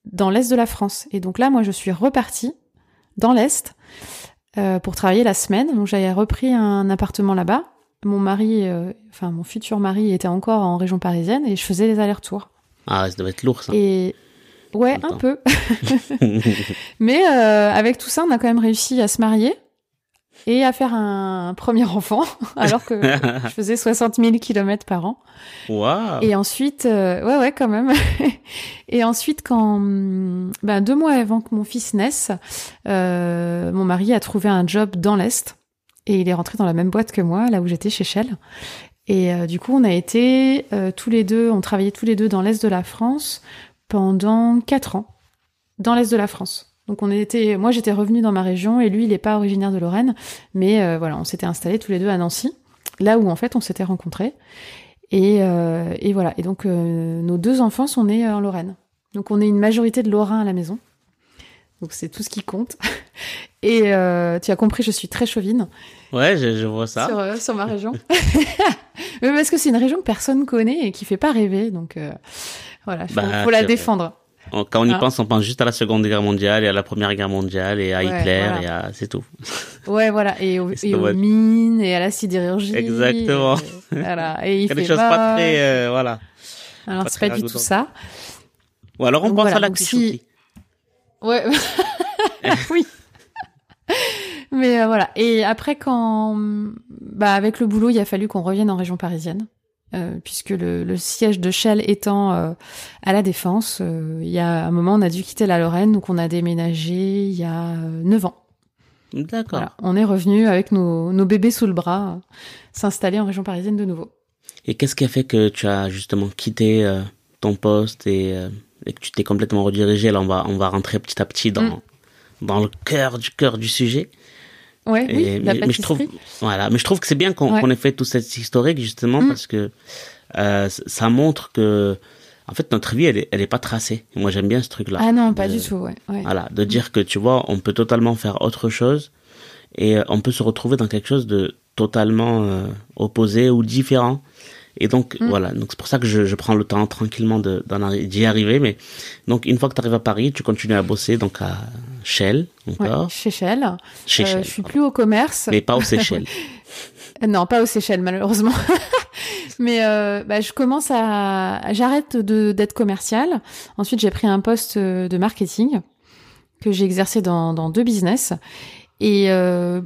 dans l'est de la France. Et donc là, moi, je suis repartie dans l'est euh, pour travailler la semaine. Donc j'avais repris un appartement là-bas. Mon mari, euh, enfin mon futur mari, était encore en région parisienne et je faisais les allers-retours. Ah, ça doit être lourd ça. Et ouais, un peu. Mais euh, avec tout ça, on a quand même réussi à se marier et à faire un premier enfant, alors que je faisais 60 000 kilomètres par an. Waouh. Et ensuite, euh, ouais, ouais, quand même. et ensuite, quand, hum, ben, deux mois avant que mon fils naisse, euh, mon mari a trouvé un job dans l'Est. Et il est rentré dans la même boîte que moi, là où j'étais chez Shell. Et euh, du coup, on a été tous les deux, on travaillait tous les deux dans l'Est de la France pendant quatre ans. Dans l'Est de la France. Donc on était, moi j'étais revenue dans ma région et lui il n'est pas originaire de Lorraine, mais euh, voilà, on s'était installés tous les deux à Nancy, là où en fait on s'était rencontrés. Et, euh, et voilà. Et donc, euh, nos deux enfants sont nés euh, en Lorraine. Donc, on est une majorité de Lorrains à la maison. Donc, c'est tout ce qui compte. Et euh, tu as compris, je suis très chauvine Ouais, je, je vois ça. sur, euh, sur ma région. Mais parce que c'est une région que personne connaît et qui fait pas rêver. Donc, euh, voilà, faut, Bah, faut la vrai. Quand on y Ah. pense, on pense juste à la Seconde Guerre mondiale et à la Première Guerre mondiale et à Ouais, Hitler voilà. et à c'est tout. Ouais, voilà. Et, au- aux mines et à la sidérurgie. Exactement. Et, voilà. Et il Il y a fait des choses pas très euh, voilà. Alors, pas c'est très pas du tout ça. Ou alors on Donc pense voilà, à la si-. Ouais. oui. Mais euh, voilà. Et après, quand, bah, avec le boulot, il a fallu qu'on revienne en région parisienne, euh, puisque le, le siège de Shell étant euh, à la Défense, euh, il y a un moment, on a dû quitter la Lorraine, donc on a déménagé il y a euh, 9 ans. D'accord. Voilà. On est revenu avec nos, nos bébés sous le bras, s'installer en région parisienne de nouveau. Et qu'est-ce qui a fait que tu as justement quitté ton poste et, et que tu t'es complètement redirigé? Là, on va on va rentrer petit à petit dans Mm. dans le cœur du cœur du sujet. Ouais, oui, la mais, je trouve, voilà, mais je trouve que c'est bien qu'on Ouais. ait fait tout cet historique justement Mm. parce que euh, ça montre que, en fait, notre vie, elle est, elle est pas tracée. Moi, j'aime bien ce truc-là. Ah non, pas De- du tout, ouais. ouais. Voilà, de dire que tu vois, on peut totalement faire autre chose et euh, on peut se retrouver dans quelque chose de totalement euh, opposé ou différent. Et donc Mm. voilà, donc c'est pour ça que je, je prends le temps tranquillement d'y arriver. Mais donc une fois que tu arrives à Paris, tu continues à bosser donc à Shell Ouais, encore, chez Shell. chez Euh, Shell, je suis plus au commerce. mais pas aux Seychelles. Non, pas aux Seychelles malheureusement. Mais euh, bah, je commence à, j'arrête de d'être commercial. Ensuite, j'ai pris un poste euh, de marketing que j'ai exercé dans, dans deux business. Et euh,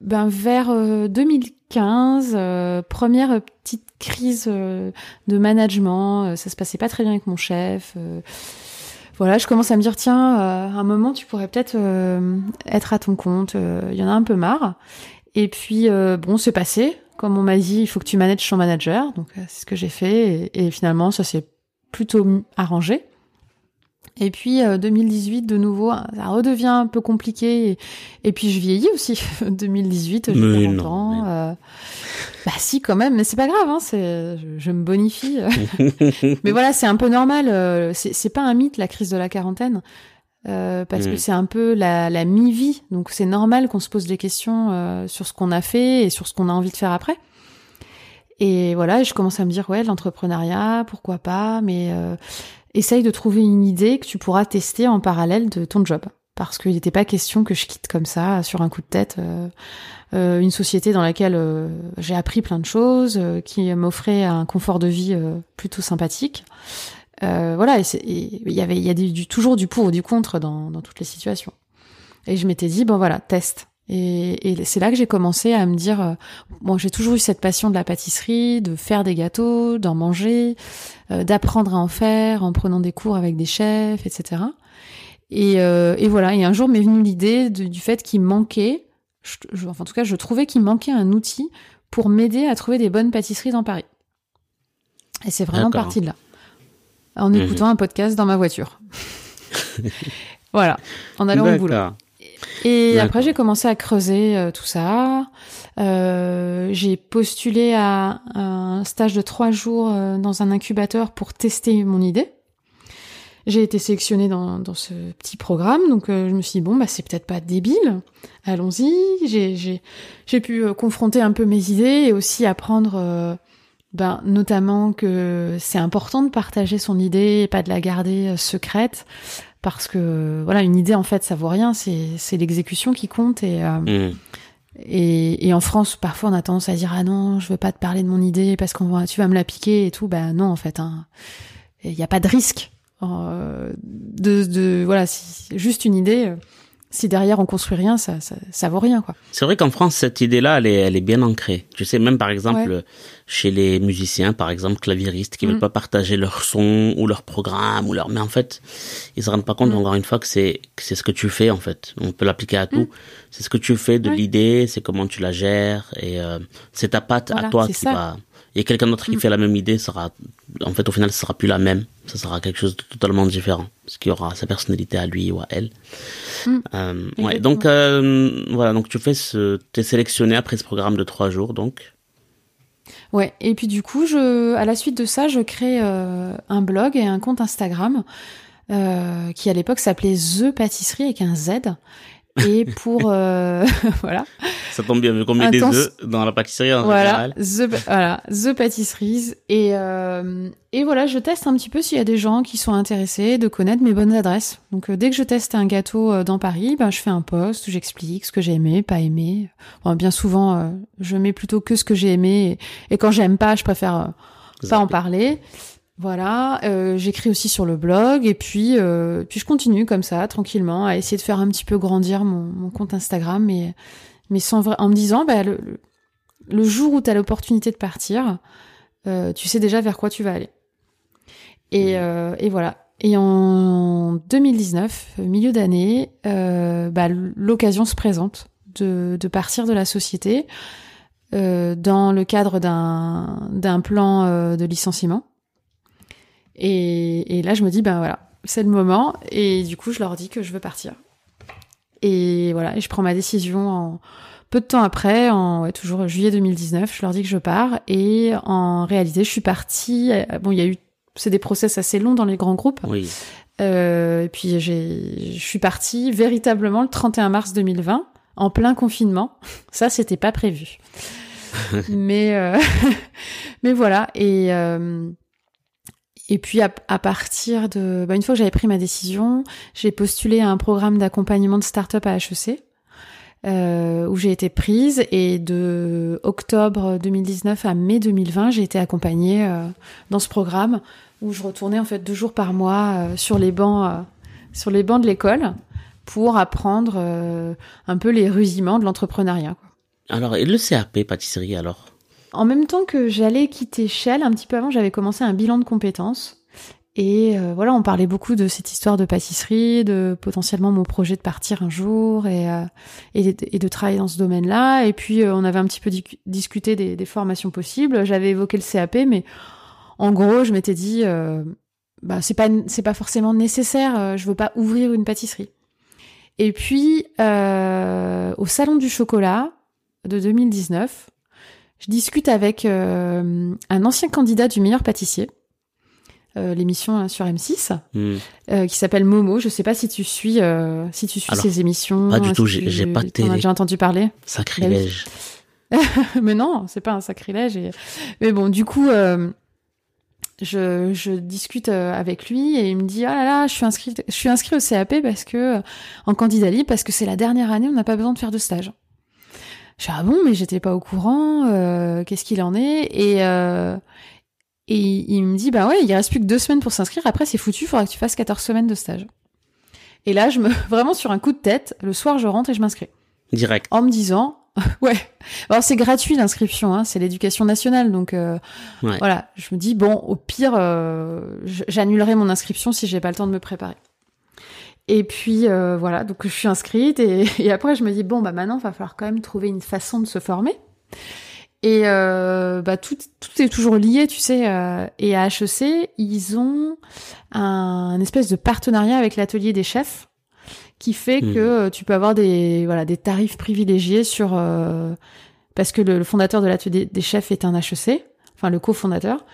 ben vers euh, 2015, euh, première petite crise euh, de management. euh, ça se passait pas très bien avec mon chef. euh, voilà, je commence à me dire tiens, euh, à un moment, tu pourrais peut-être euh, être à ton compte. euh, Il y en a un peu marre. Et puis, euh, bon, c'est passé. Comme on m'a dit, il faut que tu manages ton manager. Donc, euh, c'est ce que j'ai fait. Et, finalement, ça s'est plutôt arrangé. Et puis, euh, 2018, de nouveau, ça redevient un peu compliqué. Et, et puis, je vieillis aussi. 2018, j'ai Mais 40 non, ans. euh, bah si, quand même. Mais c'est pas grave. Hein, c'est, je, je me bonifie. mais voilà, c'est un peu normal. euh, C'est c'est pas un mythe, la crise de la quarantaine. Euh, parce Mm. que c'est un peu la, la mi-vie. Donc c'est normal qu'on se pose des questions euh, sur ce qu'on a fait et sur ce qu'on a envie de faire après. Et voilà, je commence à me dire, ouais, l'entrepreneuriat, pourquoi pas, mais euh, essaye de trouver une idée que tu pourras tester en parallèle de ton job. Parce qu'il n'était pas question que je quitte comme ça, sur un coup de tête, euh, euh, une société dans laquelle euh, j'ai appris plein de choses, qui m'offrait un confort de vie plutôt sympathique. Voilà, il y avait, y a toujours du pour ou du contre dans, dans toutes les situations. Et je m'étais dit, bon voilà, test. Et, et c'est là que j'ai commencé à me dire, euh, bon, j'ai toujours eu cette passion de la pâtisserie, de faire des gâteaux, d'en manger, euh, d'apprendre à en faire en prenant des cours avec des chefs, etc. Et, euh, et voilà, et un jour m'est venue l'idée du fait qu'il manquait, je- je- enfin en tout cas je trouvais qu'il manquait un outil pour m'aider à trouver des bonnes pâtisseries dans Paris. Et c'est vraiment parti de là, en Mhm. écoutant un podcast dans ma voiture. voilà, en allant au boulot. Et après, j'ai commencé à creuser euh, tout ça. Euh, j'ai postulé à un stage de trois jours euh, dans un incubateur pour tester mon idée. j'ai été sélectionnée dans, dans ce petit programme, donc je me suis dit bon bah c'est peut-être pas débile, allons-y. J'ai j'ai j'ai pu confronter un peu mes idées et aussi apprendre ben, notamment que c'est important de partager son idée et pas de la garder euh, secrète parce que voilà une idée en fait ça vaut rien c'est c'est l'exécution qui compte et, euh, mmh. et et en France parfois on a tendance à dire ah non je veux pas te parler de mon idée parce qu'on va tu vas me la piquer et tout ben non en fait hein. il n'y a pas de risque euh, de de voilà si, juste une idée si derrière on construit rien, ça, ça, ça vaut rien, quoi. C'est vrai qu'en France, cette idée-là, elle est, elle est bien ancrée. Je sais même, par exemple, chez les musiciens, par exemple, claviéristes, qui veulent mm. pas partager leur son ou leur programme ou leur, mais en fait, ils se rendent pas compte, mm. encore une fois, que c'est, c'est ce que tu fais, en fait. On peut l'appliquer à tout. Mm. C'est ce que tu fais de l'idée, c'est comment tu la gères et euh, c'est ta patte à toi qui va, et quelqu'un d'autre qui fait la même idée sera, en fait, au final, ce sera plus la même. Ça sera quelque chose de totalement différent. Parce qu'il y aura sa personnalité à lui ou à elle. Mm. Euh, ouais, donc, euh, voilà, donc tu fais ce, t'es sélectionné après ce programme de trois jours, donc. Ouais, et puis du coup, je, à la suite de ça, je crée euh, un blog et un compte Instagram qui à l'époque s'appelait The Pâtisserie avec un Z et pour euh, voilà. Ça tombe bien vu qu'on met des œufs dans la pâtisserie en voilà, général. The, voilà, the pâtisseries et euh, et voilà, je teste un petit peu s'il y a des gens qui sont intéressés de connaître mes bonnes adresses. Donc euh, dès que je teste un gâteau euh, dans Paris, ben je fais un post où j'explique ce que j'ai aimé, pas aimé. Bon, bien souvent, euh, je mets plutôt que ce que j'ai aimé et, et quand j'aime pas, je préfère pas en parler. Voilà, euh, j'écris aussi sur le blog et puis euh, puis je continue comme ça tranquillement à essayer de faire un petit peu grandir mon, mon compte Instagram, mais mais sans vrai, en me disant bah, le, le jour où tu as l'opportunité de partir, euh, tu sais déjà vers quoi tu vas aller. Et, mmh. euh, et voilà. Et en 2019, milieu d'année, euh, bah, l'occasion se présente de, de partir de la société euh, dans le cadre d'un d'un plan de licenciement. Et, et, là, je me dis, ben voilà, c'est le moment. Et du coup, je leur dis que je veux partir. Et voilà, et je prends ma décision en peu de temps après, en ouais, toujours juillet 2019, je leur dis que je pars. Et en réalité, je suis partie. Bon, il y a eu, c'est des process assez longs dans les grands groupes. Oui. Euh, et puis je suis partie véritablement le 31 mars 2020, en plein confinement. Ça, c'était pas prévu. mais euh, mais voilà. Et euh, et puis à, partir de, bah, une fois que j'avais pris ma décision, j'ai postulé à un programme d'accompagnement de start-up à HEC. Euh, où j'ai été prise et de octobre 2019 à mai 2020, j'ai été accompagnée euh, dans ce programme où je retournais en fait deux jours par mois euh, sur les bancs, sur les bancs de l'école pour apprendre un peu les rudiments de l'entrepreneuriat. Alors, et le CAP pâtisserie alors? En même temps que j'allais quitter Shell, un petit peu avant, j'avais commencé un bilan de compétences. Et euh, voilà, on parlait beaucoup de cette histoire de pâtisserie, de potentiellement mon projet de partir un jour et, euh, de travailler dans ce domaine-là. Et puis, euh, on avait un petit peu discuté des, formations possibles. J'avais évoqué le CAP, mais en gros, je m'étais dit, bah, c'est pas, pas forcément nécessaire. je veux pas ouvrir une pâtisserie. Et puis, au Salon du Chocolat de 2019, je discute avec euh, un ancien candidat du meilleur pâtissier, euh, l'émission hein, sur M6, hmm. euh, qui s'appelle Momo. Je sais pas si tu suis, si tu suis ces émissions. Pas du tout. J'ai pas de télé. J'ai entendu parler? Sacrilège. mais non, c'est pas un sacrilège. Mais bon, du coup. Je, je, discute avec lui et il me dit ah là là je suis inscrit je suis inscrit au CAP parce que en candidat libre parce que c'est la dernière année on n'a pas besoin de faire de stage je suis ah bon, mais j'étais pas au courant. Euh, Qu'est-ce qu'il en est? Et euh, et il me dit bah ouais, il reste plus que deux semaines pour s'inscrire. Après c'est foutu, il faudra que tu fasses 14 semaines de stage. Et là, je me vraiment sur un coup de tête, le soir je rentre et je m'inscris. Direct. En me disant ouais. Alors c'est gratuit l'inscription, hein, c'est l'éducation nationale, donc euh, voilà. Je me dis bon, au pire, euh, j'annulerai mon inscription si j'ai pas le temps de me préparer. Et puis euh, voilà, donc je suis inscrite et, et, après je me dis bon bah maintenant il va falloir quand même trouver une façon de se former. Et euh, bah tout, tout est toujours lié, tu sais. Euh, et à HEC, ils ont un, espèce de partenariat avec l'atelier des chefs qui fait mmh. que tu peux avoir des voilà des tarifs privilégiés sur parce que le, le fondateur de l'atelier des chefs est un HEC enfin le cofondateur.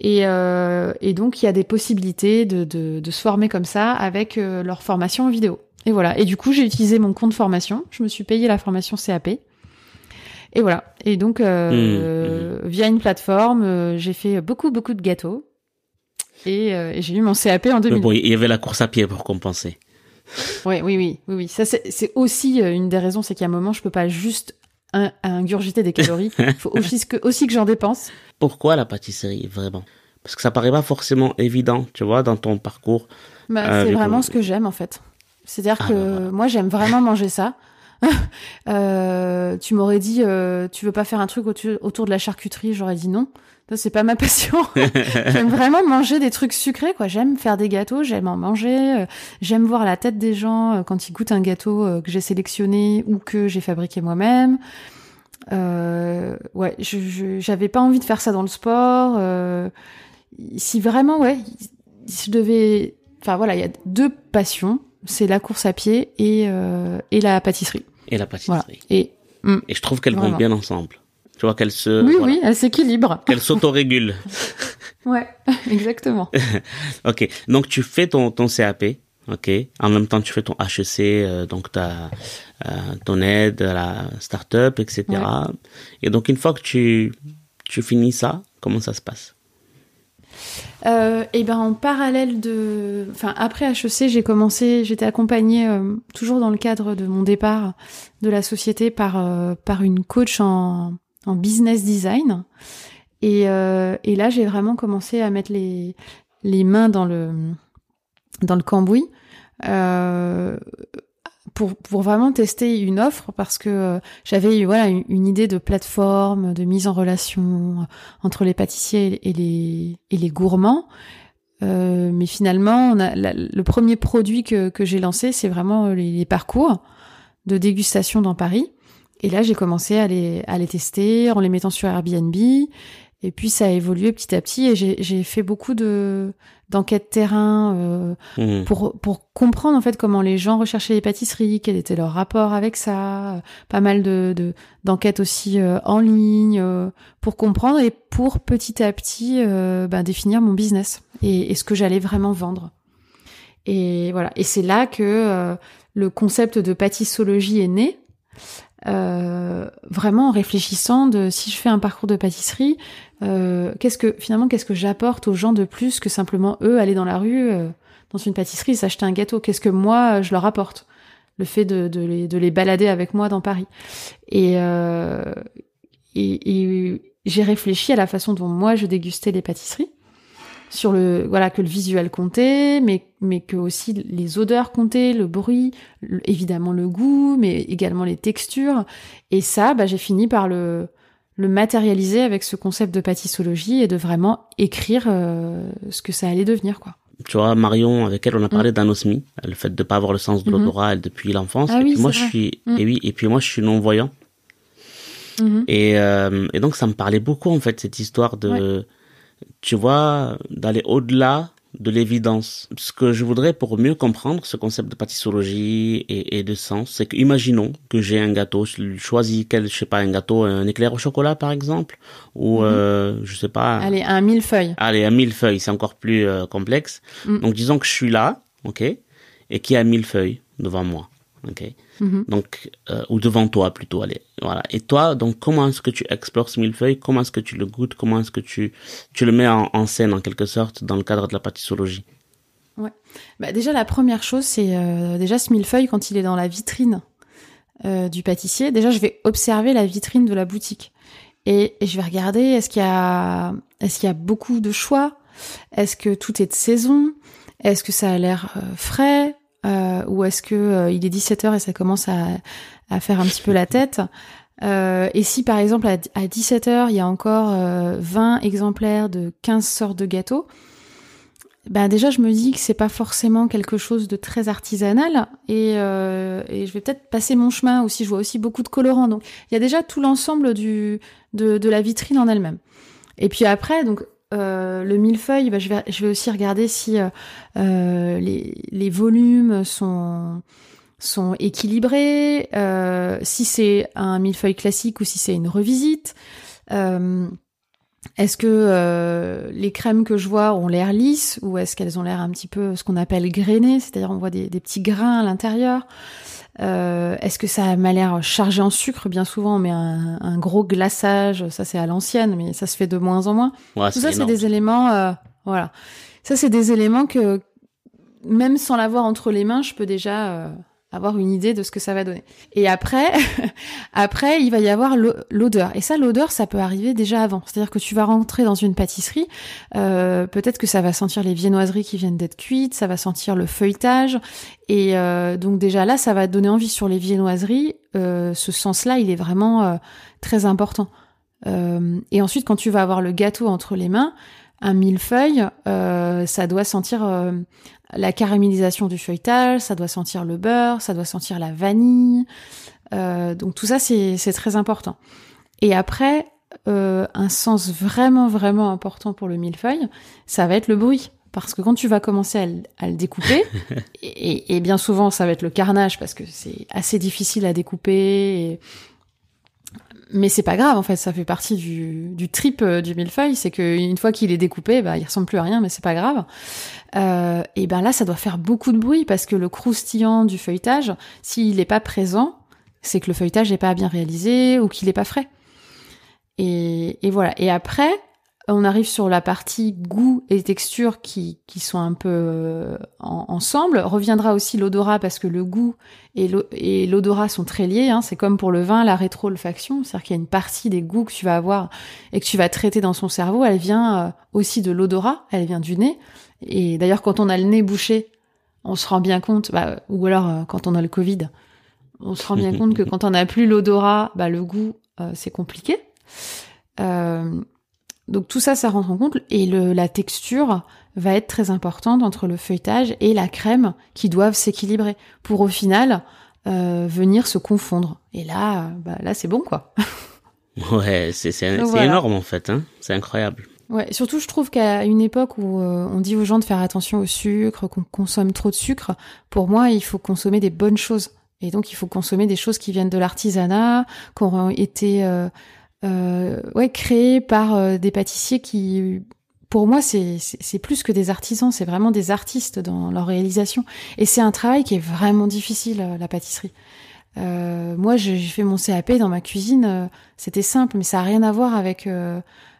Et, euh, et donc il y a des possibilités de, de, de se former comme ça avec euh, leur formation en vidéo. Et voilà. Et du coup, j'ai utilisé mon compte formation. Je me suis payé la formation CAP. Et voilà. Et donc, euh, via une plateforme, j'ai fait beaucoup, beaucoup de gâteaux. Et, et j'ai eu mon CAP en 2000. Mais bon, il y avait la course à pied pour compenser. Ouais, oui, oui, oui, oui. Ça, c'est aussi une des raisons, c'est qu'à un moment, je peux pas juste in- ingurgiter des calories. Il faut aussi que, aussi que j'en dépense. Pourquoi la pâtisserie, vraiment? Parce que ça paraît pas forcément évident, tu vois, dans ton parcours. Bah, Ah, c'est vraiment ce que j'aime en fait. C'est-à-dire Ah, que bah, voilà. moi j'aime vraiment manger ça. Euh, tu m'aurais dit euh, tu veux pas faire un truc autour, autour de la charcuterie, j'aurais dit non. Ça c'est pas ma passion. j'aime vraiment manger des trucs sucrés quoi. J'aime faire des gâteaux, j'aime en manger, euh, j'aime voir la tête des gens euh, quand ils goûtent un gâteau euh, que j'ai sélectionné ou que j'ai fabriqué moi-même. Euh, ouais, je je- j'avais pas envie de faire ça dans le sport. euh, si vraiment ouais, je devais enfin voilà, il y a deux passions, c'est la course à pied et, euh, et la pâtisserie. Et la Voilà. pâtisserie. Et Et je trouve qu'elles vont bien ensemble. Tu vois qu'elles se... oui, voilà. oui, elle s'équilibre. Qu'elles s'autorégulent. Ouais, exactement. ok. Donc, tu fais ton, ton CAP. Ok. En même temps, tu fais ton HEC, euh, donc ta, euh, ton aide à la start-up, etc. Et donc, une fois que tu, tu finis ça, comment ça se passe? Euh, et ben en parallèle de, enfin après HEC, j'ai commencé, j'étais accompagnée euh, toujours dans le cadre de mon départ de la société par euh, par une coach en, en business design. Et, euh, et là, j'ai vraiment commencé à mettre les les mains dans le dans le cambouis. Euh, pour, pour vraiment tester une offre parce que euh, j'avais voilà une, idée de plateforme, de mise en relation entre les pâtissiers et les, et les gourmands. Euh, mais finalement, on a, le premier produit que, que j'ai lancé, c'est vraiment euh, les, les parcours de dégustation dans Paris. Et là, j'ai commencé à les, à les tester en les mettant sur Airbnb. Et puis, ça a évolué petit à petit et j'ai j'ai fait beaucoup de d'enquêtes terrain euh, Mhm. pour, pour comprendre en fait comment les gens recherchaient les pâtisseries, quel était leur rapport avec ça, pas mal de de- d'enquêtes aussi euh, en ligne euh, pour comprendre et pour petit à petit euh, ben, définir mon business et, et ce que j'allais vraiment vendre. Et voilà, et c'est là que euh, le concept de pâtissologie est né. Euh, vraiment en réfléchissant de si je fais un parcours de pâtisserie, euh, qu'est-ce que finalement qu'est-ce que j'apporte aux gens de plus que simplement eux aller dans la rue euh, dans une pâtisserie s'acheter un gâteau? Qu'est-ce que moi je leur apporte? Le fait de, de, les, de les balader avec moi dans Paris. Et, euh, et, et j'ai réfléchi à la façon dont moi je dégustais les pâtisseries sur le voilà que le visuel comptait mais mais que aussi les odeurs comptaient le bruit le- évidemment le goût mais également les textures et ça bah j'ai fini par le le matérialiser avec ce concept de pâtissologie et de vraiment écrire euh, ce que ça allait devenir quoi Tu vois, Marion, avec elle, on a parlé d'anosmie, le fait de pas avoir le sens de Mhm. l'odorat elle, depuis l'enfance. Ah et oui, puis moi, je suis, Mhm. et oui, et puis moi, je suis non-voyant. Mhm. Et, euh, et donc, ça me parlait beaucoup, en fait, cette histoire de, tu vois, d'aller au-delà de l'évidence. Ce que je voudrais pour mieux comprendre ce concept de pâtissologie et, et de sens, c'est que, imaginons que j'ai un gâteau, je choisis quel, je sais pas, un gâteau, un éclair au chocolat, par exemple, ou, Mhm. euh, je sais pas. allez un millefeuille Allez, un millefeuille, c'est encore plus euh, complexe. Mm. Donc, disons que je suis là, ok, et qu'il y a un millefeuille devant moi, ok. Mhm. Donc, euh, ou devant toi plutôt, allez, voilà. Et toi, donc, comment est-ce que tu explores ce millefeuille? Comment est-ce que tu le goûtes? Comment est-ce que tu tu le mets en, en scène en quelque sorte dans le cadre de la pâtissologie Bah, déjà, la première chose, c'est euh, déjà ce millefeuille, quand il est dans la vitrine euh, du pâtissier, déjà, je vais observer la vitrine de la boutique. Et, et je vais regarder, est-ce qu'il y a, est-ce qu'il y a beaucoup de choix? Est-ce que tout est de saison? Est-ce que ça a l'air frais? Euh, Ou est-ce que euh, il est 17h et ça commence à, à faire un petit peu la tête Euh, et si par exemple à, à 17h il y a encore euh, 20 exemplaires de 15 sortes de gâteaux, ben déjà je me dis que c'est pas forcément quelque chose de très artisanal et, euh, et je vais peut-être passer mon chemin aussi. Je vois aussi beaucoup de colorants, donc il y a déjà tout l'ensemble du de, de la vitrine en elle-même. Et puis après donc euh, le millefeuille, ben, je vais je vais aussi regarder si euh, euh, les les volumes sont sont équilibrés, si c'est un millefeuille classique ou si c'est une revisite. Est-ce que euh, les crèmes que je vois ont l'air lisses ou est-ce qu'elles ont l'air un petit peu ce qu'on appelle grainées, c'est-à-dire on voit des, petits grains à l'intérieur? Euh, Est-ce que ça m'a l'air chargé en sucre Bien souvent, on met un, gros glaçage, ça c'est à l'ancienne, mais ça se fait de moins en moins. Tout ça, c'est des éléments, euh, voilà. Ça, c'est des éléments que même sans l'avoir entre les mains, je peux déjà avoir une idée de ce que ça va donner. Et après, après, il va y avoir l'odeur. Et ça, l'odeur, ça peut arriver déjà avant. C'est-à-dire que tu vas rentrer dans une pâtisserie, euh, peut-être que ça va sentir les viennoiseries qui viennent d'être cuites, ça va sentir le feuilletage. Et euh, donc déjà là, ça va donner envie sur les viennoiseries. Euh, ce sens-là, il est vraiment très important. et ensuite, quand tu vas avoir le gâteau entre les mains, un millefeuille, euh, ça doit sentir euh, la caramélisation du feuilletage, ça doit sentir le beurre, ça doit sentir la vanille. Euh, donc tout ça, c'est très important. Et après, un sens vraiment, vraiment important pour le millefeuille, ça va être le bruit. Parce que quand tu vas commencer à, le découper, et, et, bien souvent ça va être le carnage parce que c'est assez difficile à découper, et mais c'est pas grave en fait, ça fait partie du, du trip euh, du millefeuille, c'est qu'une fois qu'il est découpé, bah il ressemble plus à rien, mais c'est pas grave. Euh, et ben là, ça doit faire beaucoup de bruit parce que le croustillant du feuilletage, s'il n'est pas présent, c'est que le feuilletage n'est pas bien réalisé ou qu'il n'est pas frais. Et, et voilà. Et après, on arrive sur la partie goût et texture qui, qui sont un peu euh, ensemble. Reviendra aussi l'odorat parce que le goût et l'odorat sont très liés. Hein. C'est comme pour le vin, la rétro-olfaction. C'est-à-dire qu'il y a une partie des goûts que tu vas avoir et que tu vas traiter dans son cerveau. Elle vient euh, aussi de l'odorat, elle vient du nez. Et d'ailleurs, quand on a le nez bouché, on se rend bien compte, bah, ou alors euh, quand on a le Covid, on se rend bien compte que quand on n'a plus l'odorat, bah, le goût, c'est compliqué. Euh, donc tout ça, ça rentre en compte et le, la texture va être très importante entre le feuilletage et la crème qui doivent s'équilibrer pour au final euh, venir se confondre. Et là, bah, là c'est bon quoi. ouais, c'est énorme en fait, hein c'est incroyable. Ouais, surtout je trouve qu'à une époque où euh, on dit aux gens de faire attention au sucre, qu'on consomme trop de sucre, pour moi il faut consommer des bonnes choses. Et donc il faut consommer des choses qui viennent de l'artisanat, qui ont été euh, euh, ouais, créé par euh, des pâtissiers qui, pour moi, c'est plus que des artisans, c'est vraiment des artistes dans leur réalisation. Et c'est un travail qui est vraiment difficile, euh, la pâtisserie. Euh, moi, j'ai fait mon CAP dans ma cuisine, c'était simple, mais ça a rien à voir avec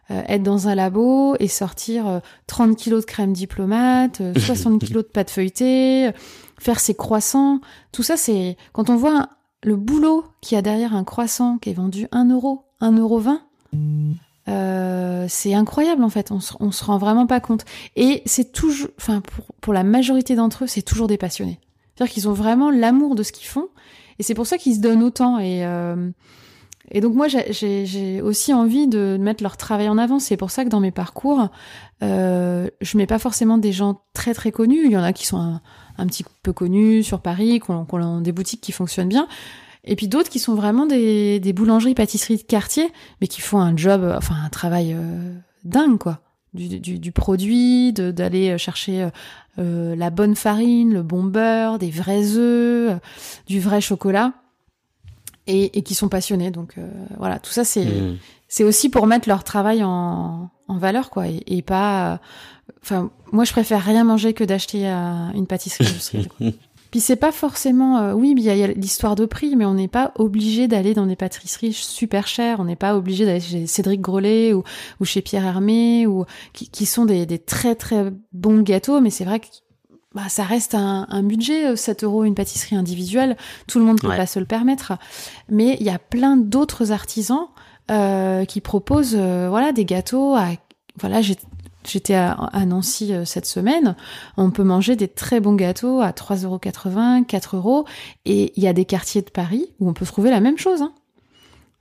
être dans un labo et sortir 30 kilos de crème diplomate, 60 kilos de pâte feuilletée, faire ses croissants. Tout ça, c'est quand on voit le boulot qu'il y a derrière un croissant qui est vendu 1 euro 1,20€. Euh, c'est incroyable en fait, on se, se rend vraiment pas compte. Et c'est toujours, enfin pour, la majorité d'entre eux, c'est toujours des passionnés. C'est-à-dire qu'ils ont vraiment l'amour de ce qu'ils font, et c'est pour ça qu'ils se donnent autant. Et, euh, et donc moi, j'ai aussi envie de mettre leur travail en avant. C'est pour ça que dans mes parcours, euh, je mets pas forcément des gens très très connus. Il y en a qui sont un, petit peu connus sur Paris, qui ont des boutiques qui fonctionnent bien. Et puis d'autres qui sont vraiment des, des boulangeries, pâtisseries de quartier, mais qui font un job, euh, enfin un travail euh, dingue, quoi. Du, du, du produit, d'aller chercher euh, la bonne farine, le bon beurre, des vrais œufs, du vrai chocolat, et, et qui sont passionnés. Donc voilà, tout ça c'est mmh. c'est aussi pour mettre leur travail en, en valeur, quoi, et, et pas. Enfin, moi je préfère rien manger que d'acheter une pâtisserie industrielle. Puis c'est pas forcément, euh, oui, il y a, l'histoire de prix, mais on n'est pas obligé d'aller dans des pâtisseries super chères. On n'est pas obligé d'aller chez Cédric Grolet ou, ou chez Pierre Hermé ou qui, qui sont des, des, très très bons gâteaux. Mais c'est vrai que bah, ça reste un, un, budget, 7 euh, euros une pâtisserie individuelle. Tout le monde peut pas se le permettre. Mais il y a plein d'autres artisans euh, qui proposent, euh, voilà, des gâteaux à voilà, J'étais à, Nancy euh, cette semaine. On peut manger des très bons gâteaux à 3,80€, 4 euros. Et il y a des quartiers de Paris où on peut trouver la même chose. Hein.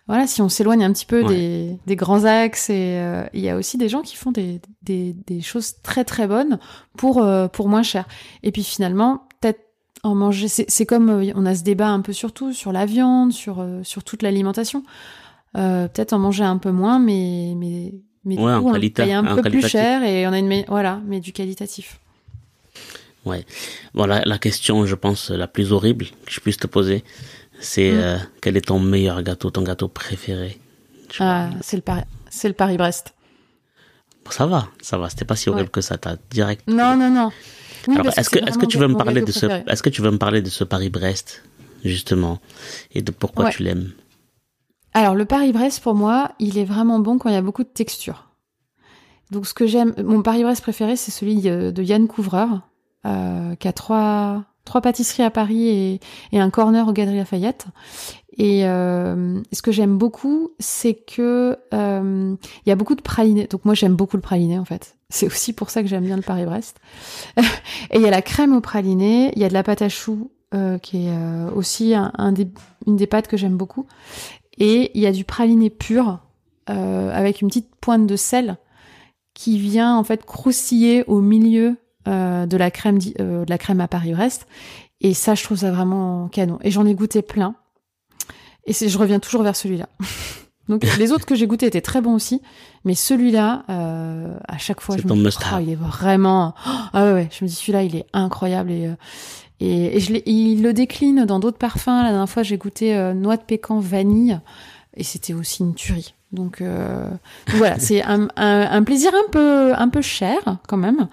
Voilà, si on s'éloigne un petit peu des, des, grands axes, et euh, il y a aussi des gens qui font des, des, des choses très très bonnes pour, euh, pour moins cher. Et puis finalement, peut-être en manger, c'est comme on a ce débat un peu sur tout, sur la viande, sur, sur toute l'alimentation. peut-être en manger un peu moins, mais, mais mais du coup, on paye un peu plus cher et on a une voilà, mais du qualitatif. Ouais. Voilà la question, je pense, la plus horrible que je puisse te poser, c'est mm. euh, quel est ton meilleur gâteau, ton gâteau préféré? Ah, c'est le Paris, c'est le Paris-Brest. Ça va, ça va. C'était pas si horrible que ça. T'as direct. Non, non, non. est-ce que, est-ce que tu veux me parler de ce, est-ce que tu veux me parler de ce Paris-Brest, justement, et de pourquoi tu l'aimes? Alors, le Paris-Brest, pour moi, il est vraiment bon quand il y a beaucoup de texture. Donc, ce que j'aime, mon Paris-Brest préféré, c'est celui de Yann Couvreur, euh, qui a trois, trois pâtisseries à Paris et, et un corner au Galeries Lafayette. Et euh, ce que j'aime beaucoup, c'est que euh, il y a beaucoup de pralinés. Donc moi j'aime beaucoup le praliné en fait. C'est aussi pour ça que j'aime bien le Paris-Brest. et il y a la crème au praliné, il y a de la pâte à choux euh, qui est aussi une des pâtes que j'aime beaucoup. Et il y a du praliné pur euh, avec une petite pointe de sel qui vient en fait croustiller au milieu euh, de la crème de la crème à Paris-Brest. Et ça, je trouve ça vraiment canon. Et j'en ai goûté plein. Et je reviens toujours vers celui-là. Donc les autres que j'ai goûtés étaient très bons aussi, mais celui-là, euh, à chaque fois, je me dis, oh, il est vraiment, ah ouais, ouais, je me dis celui-là, il est incroyable et euh, et, je il le décline dans d'autres parfums. La dernière fois, j'ai goûté euh, noix de pécan vanille et c'était aussi une tuerie. Donc, euh, voilà, c'est un, un, un, plaisir un peu un peu cher quand même,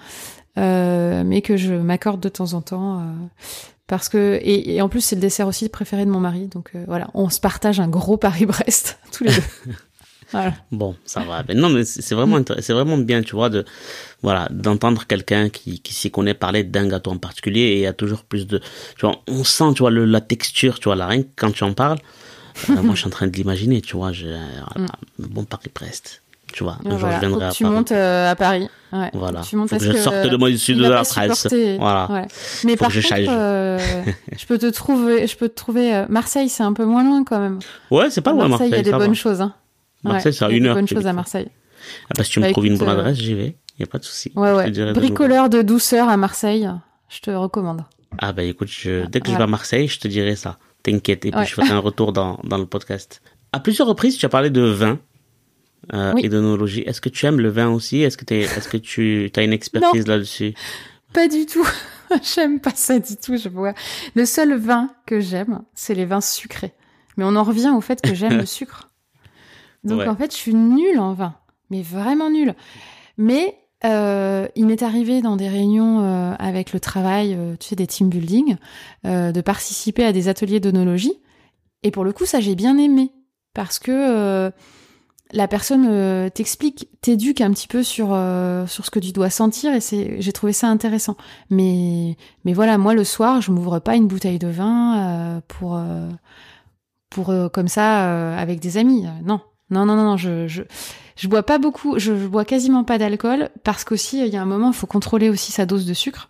euh, mais que je m'accorde de temps en temps. Parce que et, en plus c'est le dessert aussi préféré de mon mari, donc euh, voilà, on se partage un gros Paris-Brest tous les deux. voilà. Bon, ça va. Mais non, mais c'est vraiment c'est vraiment bien, tu vois, de voilà d'entendre quelqu'un qui, qui s'y connaît parler d'un gâteau en particulier et il y a toujours plus de, tu vois, on sent, tu vois, le, la texture, tu vois, la rien quand tu en parles. Euh, moi, je suis en train de l'imaginer, tu vois, un bon Paris-Brest tu vois. Un jour, je viendrai à tu Paris. montes euh, à Paris. Ouais. Voilà. Tu montes Faut que je sorte de moi du sud de la presse. Voilà. Ouais. Mais Faut par contre, je, euh, je peux te trouver, je peux te trouver. Marseille, c'est un peu moins loin quand même. Ouais, c'est pas loin Marseille. Marseille, il y a des bonnes choses. Hein. Marseille, c'est à une heure. Des bonnes choses à Marseille. Ah, parce que tu me bah, trouves une bonne adresse, j'y vais. Il y a pas de souci. Ouais, ouais. Bricoleur de douceur à Marseille, je te recommande. Ah bah écoute, je... dès que je vais à Marseille, je te dirai ça. T'inquiète. Et puis je ferai un retour dans dans le podcast. À plusieurs reprises, tu as parlé de vin euh, et d'onologie. Est-ce que tu aimes le vin aussi? Est-ce que, es, est-ce que tu as une expertise là-dessus? Pas du tout. j'aime pas ça du tout. Je vois. Le seul vin que j'aime, c'est les vins sucrés. Mais on en revient au fait que j'aime le sucre. Donc en fait, je suis nulle en vin, mais vraiment nulle. Mais euh, il m'est arrivé dans des réunions euh, avec le travail, euh, tu sais, des team building, de participer à des ateliers d'onologie. Et pour le coup, ça j'ai bien aimé parce que la personne t'explique, t'éduque un petit peu sur sur ce que tu dois sentir et c'est j'ai trouvé ça intéressant. Mais mais voilà, moi le soir, je m'ouvre pas une bouteille de vin pour pour comme ça avec des amis. Non. Non non non je je je bois pas beaucoup, je, bois quasiment pas d'alcool parce qu'aussi il y a un moment, il faut contrôler aussi sa dose de sucre.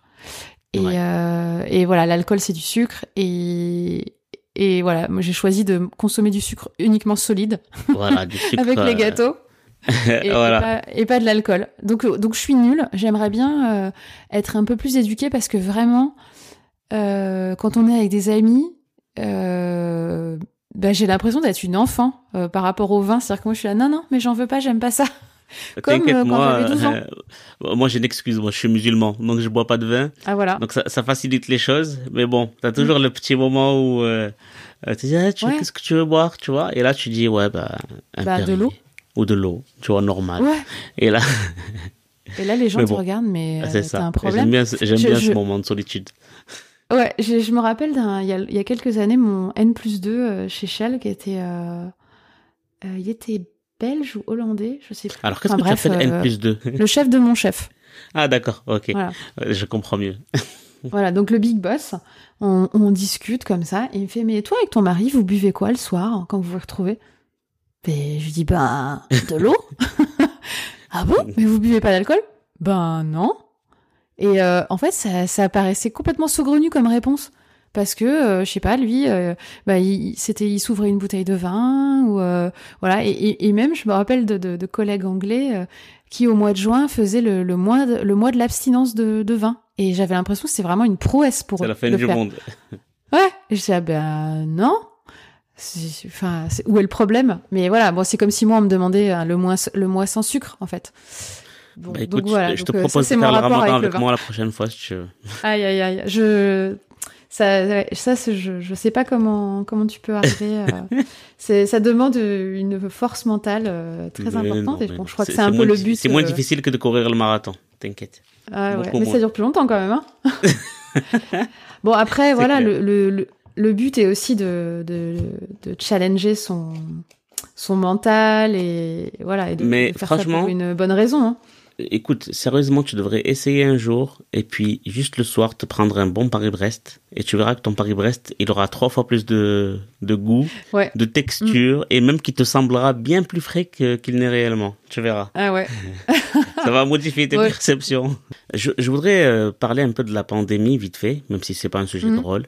Et, et voilà, l'alcool c'est du sucre et, et voilà, moi j'ai choisi de consommer du sucre uniquement solide. Voilà, du sucre. avec les euh, gâteaux. et, voilà. et, pas, de l'alcool. Donc, euh, donc je suis nulle. J'aimerais bien euh, être un peu plus éduquée parce que vraiment, euh, quand on est avec des amis, euh, bah, j'ai l'impression d'être une enfant par rapport au vin. C'est-à-dire que moi je suis là, non, non, mais j'en veux pas, j'aime pas ça. Comme euh, quand moi, 12 ans. moi j'ai une excuse, moi je suis musulman, donc je bois pas de vin. Ah voilà. Donc ça, ça facilite les choses, mais bon, t'as toujours mm. le petit moment où euh, euh tu dis ah, qu'est-ce que tu veux boire, tu vois, et là tu dis ouais bah un bah, de l'eau ou de l'eau, tu vois normal. Ouais. Et là. et là les gens te regardent, mais euh, c'est un problème. J'aime bien, j'aime bien ce moment de solitude. Ouais, je, je me rappelle d'un, il y, y a quelques années, mon N plus 2 euh, chez Shell qui était, euh, il était belge ou hollandais, je sais plus. Alors qu'est-ce que tu appelles N plus 2 Le chef de mon chef. Ah d'accord, ok. Euh, je comprends mieux. voilà, donc le big boss, on, on, discute comme ça, et il me fait, mais toi avec ton mari, vous buvez quoi le soir quand vous vous retrouvez? Et je lui dis, ben, de l'eau. ah bon? Mais vous buvez pas d'alcool? Ben non. Et euh, en fait, ça, ça paraissait complètement saugrenu comme réponse parce que euh, je sais pas lui euh, bah il c'était il s'ouvrait une bouteille de vin ou euh, voilà et, et, même je me rappelle de, de, de collègues anglais qui au mois de juin faisaient le, le mois de, le mois de l'abstinence de, de, vin et j'avais l'impression que c'est vraiment une prouesse pour eux. C'est la fin du monde. Ouais, et je disais ah ben non. Enfin, où est le problème? Mais voilà, bon, c'est comme si moi on me demandait le mois le mois sans sucre en fait. Bon, bah, écoute, donc, voilà. je, te propose de faire le ramadan avec, avec moi la prochaine fois si tu veux. Aïe aïe aïe, je ça, ça je, je sais pas comment, comment tu peux arriver. c'est, ça demande une force mentale très importante. et bon, je crois que c'est un peu le but. C'est moins difficile que de courir le marathon, t'inquiète. Ah, ouais. Mais ça dure plus longtemps quand même. Hein bon, après, voilà, le, le, le, but est aussi de, de, de challenger son, son mental et voilà et de, Mais faire franchement, ça pour une bonne raison. Hein. Écoute, sérieusement, tu devrais essayer un jour et puis juste le soir te prendre un bon Paris-Brest et tu verras que ton Paris-Brest, il aura trois fois plus de, de goût, ouais. de texture et même qu'il te semblera bien plus frais qu'il n'est réellement. Tu verras. Ah ouais. Ça va modifier tes ouais. perceptions. Je, je voudrais euh, parler un peu de la pandémie vite fait, même si c'est pas un sujet Mhm. drôle.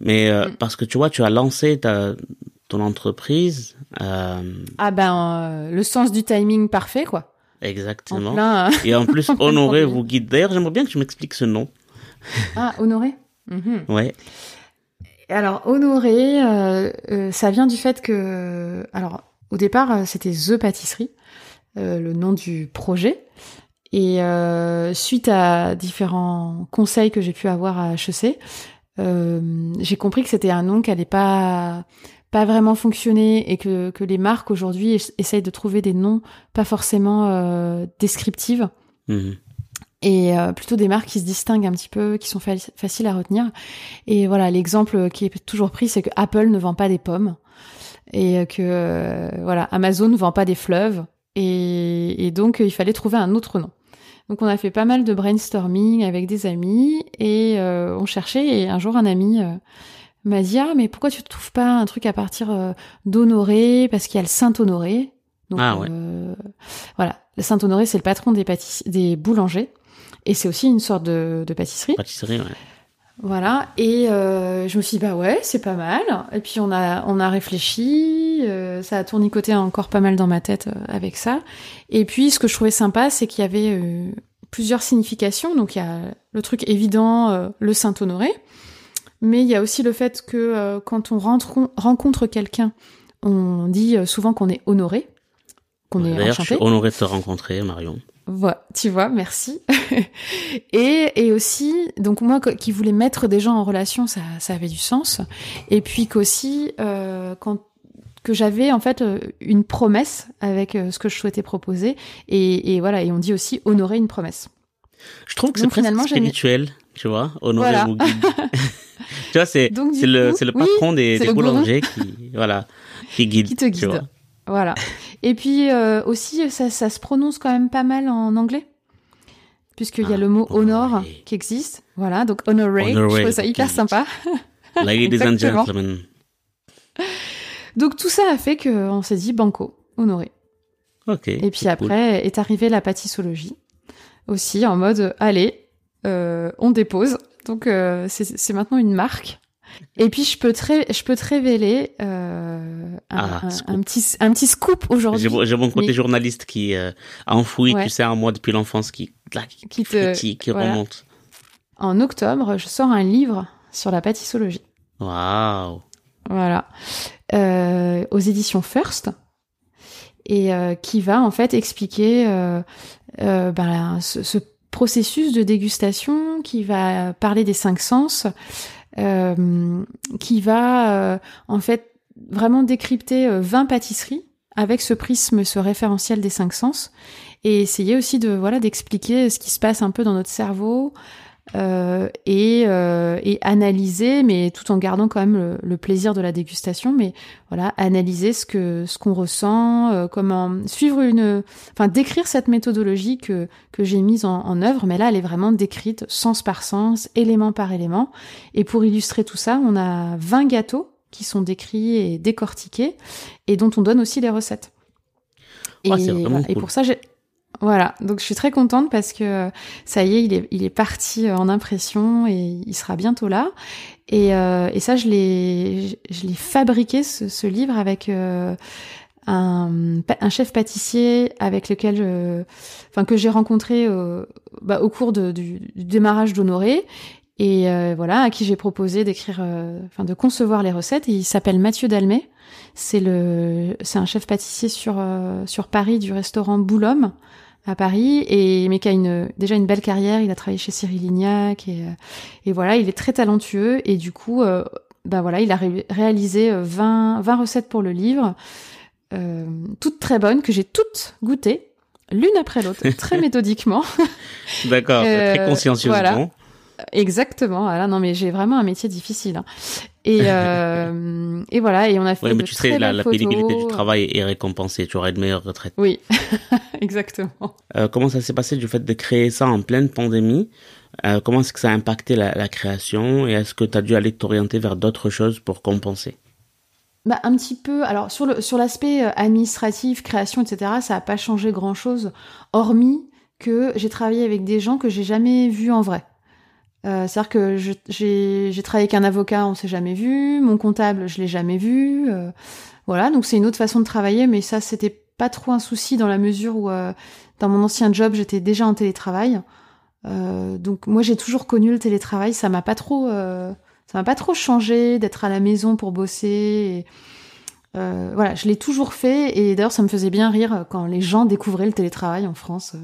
Mais euh, Mhm. parce que tu vois, tu as lancé ta, ton entreprise. Euh, Ah ben euh, le sens du timing parfait quoi. En exactement. plein. euh, Et en plus, Honoré vous guide. D'ailleurs, j'aimerais bien que tu m'expliques ce nom. Ah honoré? Mhm. Ouais. Alors honoré, euh, euh, ça vient du fait que alors au départ euh, c'était The Pâtisserie, le nom du projet. Et suite à différents conseils que j'ai pu avoir à HEC, j'ai compris que c'était un nom qui allait pas pas vraiment fonctionner et que, que les marques aujourd'hui es- essayent de trouver des noms pas forcément euh, descriptives Mhm. et euh, plutôt des marques qui se distinguent un petit peu, qui sont fa- faciles à retenir. Et voilà, l'exemple qui est toujours pris, c'est que Apple ne vend pas des pommes et que euh, voilà, Amazon ne vend pas des fleuves. Et, et donc, il fallait trouver un autre nom. Donc, on a fait pas mal de brainstorming avec des amis et on cherchait. Et un jour, un ami m'a dit ah mais pourquoi tu ne trouves pas un truc à partir euh, d'Honoré? Parce qu'il y a le Saint Honoré. Donc, Ah ouais. euh, voilà, le Saint Honoré, c'est le patron des, des boulangers. Et c'est aussi une sorte de, de pâtisserie. Pâtisserie, ouais. Voilà. Et euh, je me suis dit, bah ouais, c'est pas mal. Et puis on a, on a réfléchi. euh, ça a tournicoté encore pas mal dans ma tête euh, avec ça. Et puis ce que je trouvais sympa, c'est qu'il y avait plusieurs significations. Donc il y a le truc évident, le Saint-Honoré. Mais il y a aussi le fait que euh, quand on rentre- rencontre quelqu'un, on dit euh, souvent qu'on est honoré, qu'on est je enchanté. suis honoré de te rencontrer, Marion. Voilà, tu vois, merci. et, et aussi, donc moi qui voulais mettre des gens en relation, ça, ça avait du sens. Et puis qu'aussi, euh, quand que j'avais en fait une promesse avec ce que je souhaitais proposer. Et, et voilà, et on dit aussi honorer une promesse. Je trouve que c'est presque spirituel, tu vois, honoré Voilà. guide. tu vois, c'est le oui, patron des, des le boulangers qui voilà qui guide. Qui te tu guide. vois. Voilà. Et puis euh, aussi, ça, ça se prononce quand même pas mal en anglais. Puisqu'il y a le mot honor honoré. qui existe. Voilà, donc honoré, je Honoré, trouve ça hyper sympa. Ladies and gentlemen. Donc tout ça a fait qu'on s'est dit banco, honoré. Ok. Et puis cool. après est arrivée la pâtissologie aussi en mode allez, euh, on dépose. Donc euh, c'est maintenant une marque. Et puis je peux te, ré- je peux te révéler euh, un, Ah, un- scoop. un petit, un petit scoop aujourd'hui J'ai mon- côté mais- journaliste qui euh, a enfoui, Ouais. tu sais, en moi depuis l'enfance, qui, qui, Qui te- frétille, qui voilà. remonte. En octobre, je sors un livre sur la pâtissologie. Waouh. Voilà. Euh, aux éditions First. Et euh, qui va en fait expliquer euh, ben, ce, ce processus de dégustation, qui va parler des cinq sens, euh, qui va euh, en fait vraiment décrypter euh, 20 pâtisseries avec ce prisme, ce référentiel des cinq sens, et essayer aussi de voilà d'expliquer ce qui se passe un peu dans notre cerveau, euh, et, euh, et analyser, mais tout en gardant quand même le, le plaisir de la dégustation, mais voilà, analyser ce que ce qu'on ressent, euh, comment suivre une, enfin décrire cette méthodologie que que j'ai mise en, en œuvre, mais là elle est vraiment décrite sens par sens, élément par élément, et pour illustrer tout ça, on a 20 gâteaux qui sont décrits et décortiqués, et dont on donne aussi les recettes. Et, vraiment voilà. et cool. pour ça, j'ai voilà, donc je suis très contente parce que ça y est, il est, il est parti en impression et il sera bientôt là. Et, euh, et ça, je l'ai, je l'ai fabriqué ce, ce livre avec euh, un, un chef pâtissier avec lequel, je, enfin que j'ai rencontré euh, bah, au cours de- du, du démarrage d'Honoré. Et euh, voilà, à qui j'ai proposé d'écrire, euh, enfin de concevoir les recettes. Et il s'appelle Mathieu Dalmet. C'est le, c'est un chef pâtissier sur euh, sur Paris du restaurant Boulhomme à Paris et mais qui a une déjà une belle carrière. Il a travaillé chez Cyril Lignac et, et voilà, il est très talentueux et du coup, ben voilà, il a réalisé 20, 20 recettes pour le livre, toutes très bonnes que j'ai toutes goûtées l'une après l'autre, très méthodiquement. D'accord, très consciencieusement. Voilà. Exactement. Voilà, non, mais j'ai vraiment un métier difficile. Hein. Et, euh, et voilà, et on a fait. Oui, mais tu sais, la, la pénibilité du travail est récompensée. Tu auras une meilleure retraite. Oui, exactement. Euh, comment ça s'est passé du fait de créer ça en pleine pandémie? Euh, Comment est-ce que ça a impacté la, la création? Et est-ce que tu as dû aller t'orienter vers d'autres choses pour compenser? Bah, un petit peu. Alors sur le sur l'aspect administratif, création, etc. Ça n'a pas changé grand chose, hormis que j'ai travaillé avec des gens que j'ai jamais vus en vrai. Euh, C'est-à-dire que j'ai travaillé avec un avocat, on s'est jamais vu. Mon comptable, je l'ai jamais vu. Euh, voilà, donc c'est une autre façon de travailler, mais ça c'était pas trop un souci dans la mesure où euh, dans mon ancien job j'étais déjà en télétravail. Donc moi j'ai toujours connu le télétravail, ça m'a pas trop, ça m'a pas trop changé d'être à la maison pour bosser. Voilà, je l'ai toujours fait et d'ailleurs ça me faisait bien rire quand les gens découvraient le télétravail en France.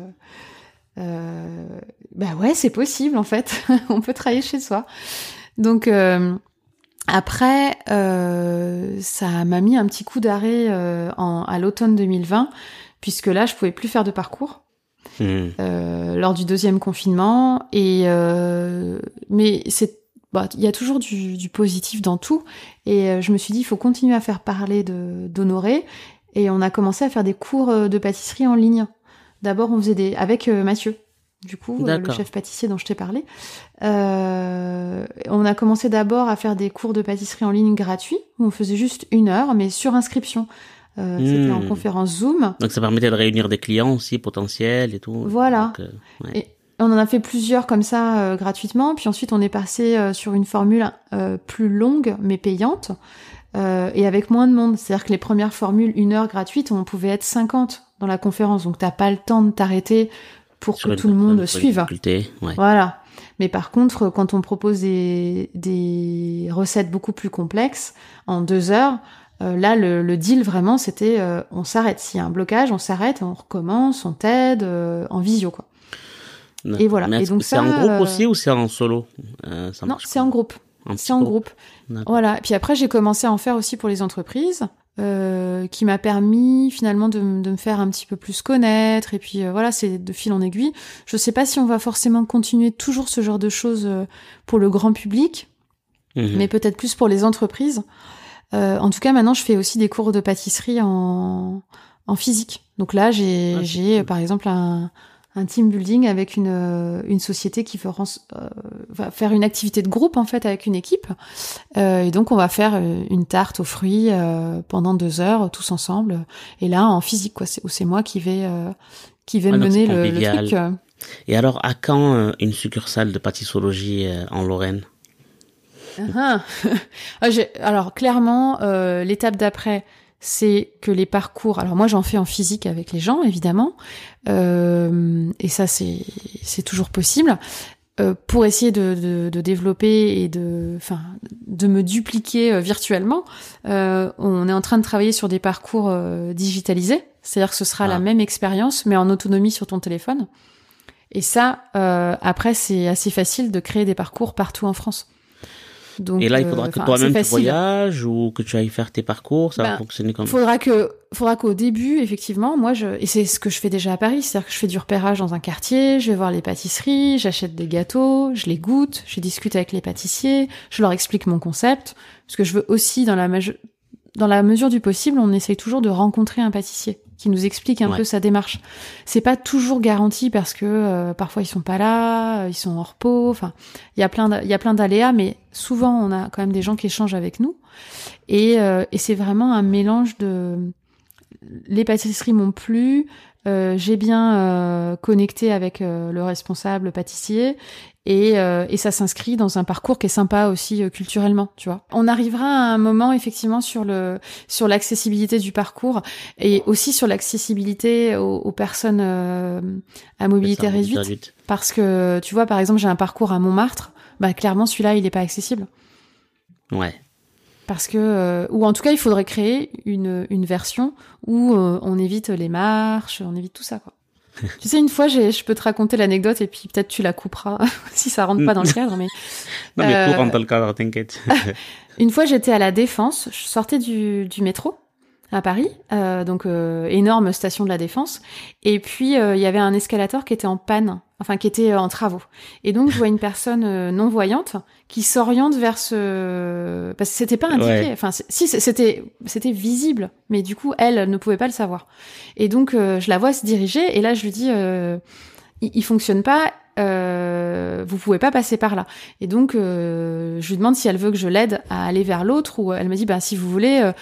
Bah ouais, c'est possible en fait. on peut travailler chez soi. Donc euh, après, euh, ça m'a mis un petit coup d'arrêt euh, à l'automne 2020, puisque là, je pouvais plus faire de parcours. Mmh. Euh, lors du deuxième confinement et mais c'est bah, il y a toujours du, du, positif dans tout et je me suis dit il faut continuer à faire parler de d'Honoré et on a commencé à faire des cours de pâtisserie en ligne D'abord, on faisait des avec euh, Mathieu, du coup, euh, le chef pâtissier dont je t'ai parlé. Euh, on a commencé d'abord à faire des cours de pâtisserie en ligne gratuits, où on faisait juste une heure, mais sur inscription. Euh, C'était en hmm. conférence Zoom. Donc ça permettait de réunir des clients aussi potentiels et tout. Voilà. Et on en a fait plusieurs comme ça gratuitement, puis ensuite on est passé sur une formule plus longue mais payante. et avec moins de monde. C'est-à-dire que les premières formules, une heure gratuite, on pouvait être 50 dans la conférence, donc t'as pas le temps de t'arrêter pour que tout le monde suive. Voilà. Mais par contre, quand on propose des, recettes beaucoup plus complexes, en deux heures, euh, là, le, deal vraiment, c'était euh, on s'arrête. S'il y a un blocage, on s'arrête, on recommence, on t'aide euh, en visio, quoi. Et voilà. Et donc c'est en groupe aussi ou c'est en solo? Non, c'est en groupe. C'est en groupe. Voilà. Puis après, j'ai commencé à en faire aussi pour les entreprises. Euh, qui m'a permis finalement de, de, me faire un petit peu plus connaître. Et puis euh, voilà c'est de fil en aiguille. Je sais pas si on va forcément continuer toujours ce genre de choses euh, pour le grand public mhm. mais peut-être plus pour les entreprises. En tout cas maintenant je fais aussi des cours de pâtisserie en, en physique. Donc là j'ai ah, j'ai par exemple un un team building avec une, euh, une société qui fera, euh, va faire une activité de groupe en fait avec une équipe. Euh, et donc on va faire une tarte aux fruits pendant deux heures tous ensemble. Et là en physique quoi, c'est, moi qui vais qui vais mener le, le, truc. Et alors à quand une succursale de pâtissologie en Lorraine? Ah, ah. alors clairement l'étape d'après c'est que les parcours, alors moi j'en fais en physique avec les gens évidemment, euh, et ça c'est c'est toujours possible. Euh, pour essayer de, de, de, développer et de, enfin, de me dupliquer euh, virtuellement, euh, on est en train de travailler sur des parcours euh, digitalisés, c'est-à-dire que ce sera la ah. même expérience mais en autonomie sur ton téléphone. Et ça, après, c'est assez facile de créer des parcours partout en France et là, il faudra que toi-même tu voyages ou que tu ailles faire tes parcours, ça va ben, fonctionner comme faudra que faudra qu'au début, effectivement, moi, je et c'est ce que je fais déjà à Paris, c'est-à-dire que je fais du repérage dans un quartier, je vais voir les pâtisseries, j'achète des gâteaux, je les goûte, je discute avec les pâtissiers, je leur explique mon concept, parce que je veux aussi dans la dans la mesure du possible, on essaye toujours de rencontrer un pâtissier qui nous explique un peu sa démarche. C'est pas toujours garanti parce que euh, parfois ils sont pas là, euh, ils sont en repos. Enfin, il y a plein il y a plein d'aléas, mais souvent on a quand même des gens qui échangent avec nous. Et, euh, et c'est vraiment un mélange de les pâtisseries m'ont plu, euh, j'ai bien connecté avec le responsable pâtissier et, et ça s'inscrit dans un parcours qui est sympa aussi culturellement, tu vois. On arrivera à un moment effectivement sur le sur l'accessibilité du parcours et aussi sur l'accessibilité aux, personnes à mobilité réduite, parce que tu vois par exemple j'ai un parcours à Montmartre, bah clairement celui-là il est pas accessible. Ouais parce que euh, ou en tout cas il faudrait créer une, une version où euh, on évite les marches, on évite tout ça quoi. tu sais, une fois, je peux te raconter l'anecdote et puis peut-être tu la couperas si ça rentre pas dans le cadre. Mais non, mais tout rentre dans le cadre, t'inquiète. une fois, j'étais à la Défense, je sortais du, du métro à Paris, euh, donc euh, énorme station de la Défense. Et puis euh, il y avait un escalator qui était en panne, enfin qui était en travaux. Et donc je vois une personne non voyante qui s'oriente vers ce, parce que c'était pas indiqué. Enfin si c'était c'était visible, mais du coup elle, ne pouvait pas le savoir. Et donc je la vois se diriger et là je lui dis il, il fonctionne pas euh, vous pouvez pas passer par là. Et donc, euh, je lui demande si elle veut que je l'aide à aller vers l'autre, ou elle me dit, ben si vous voulez, euh,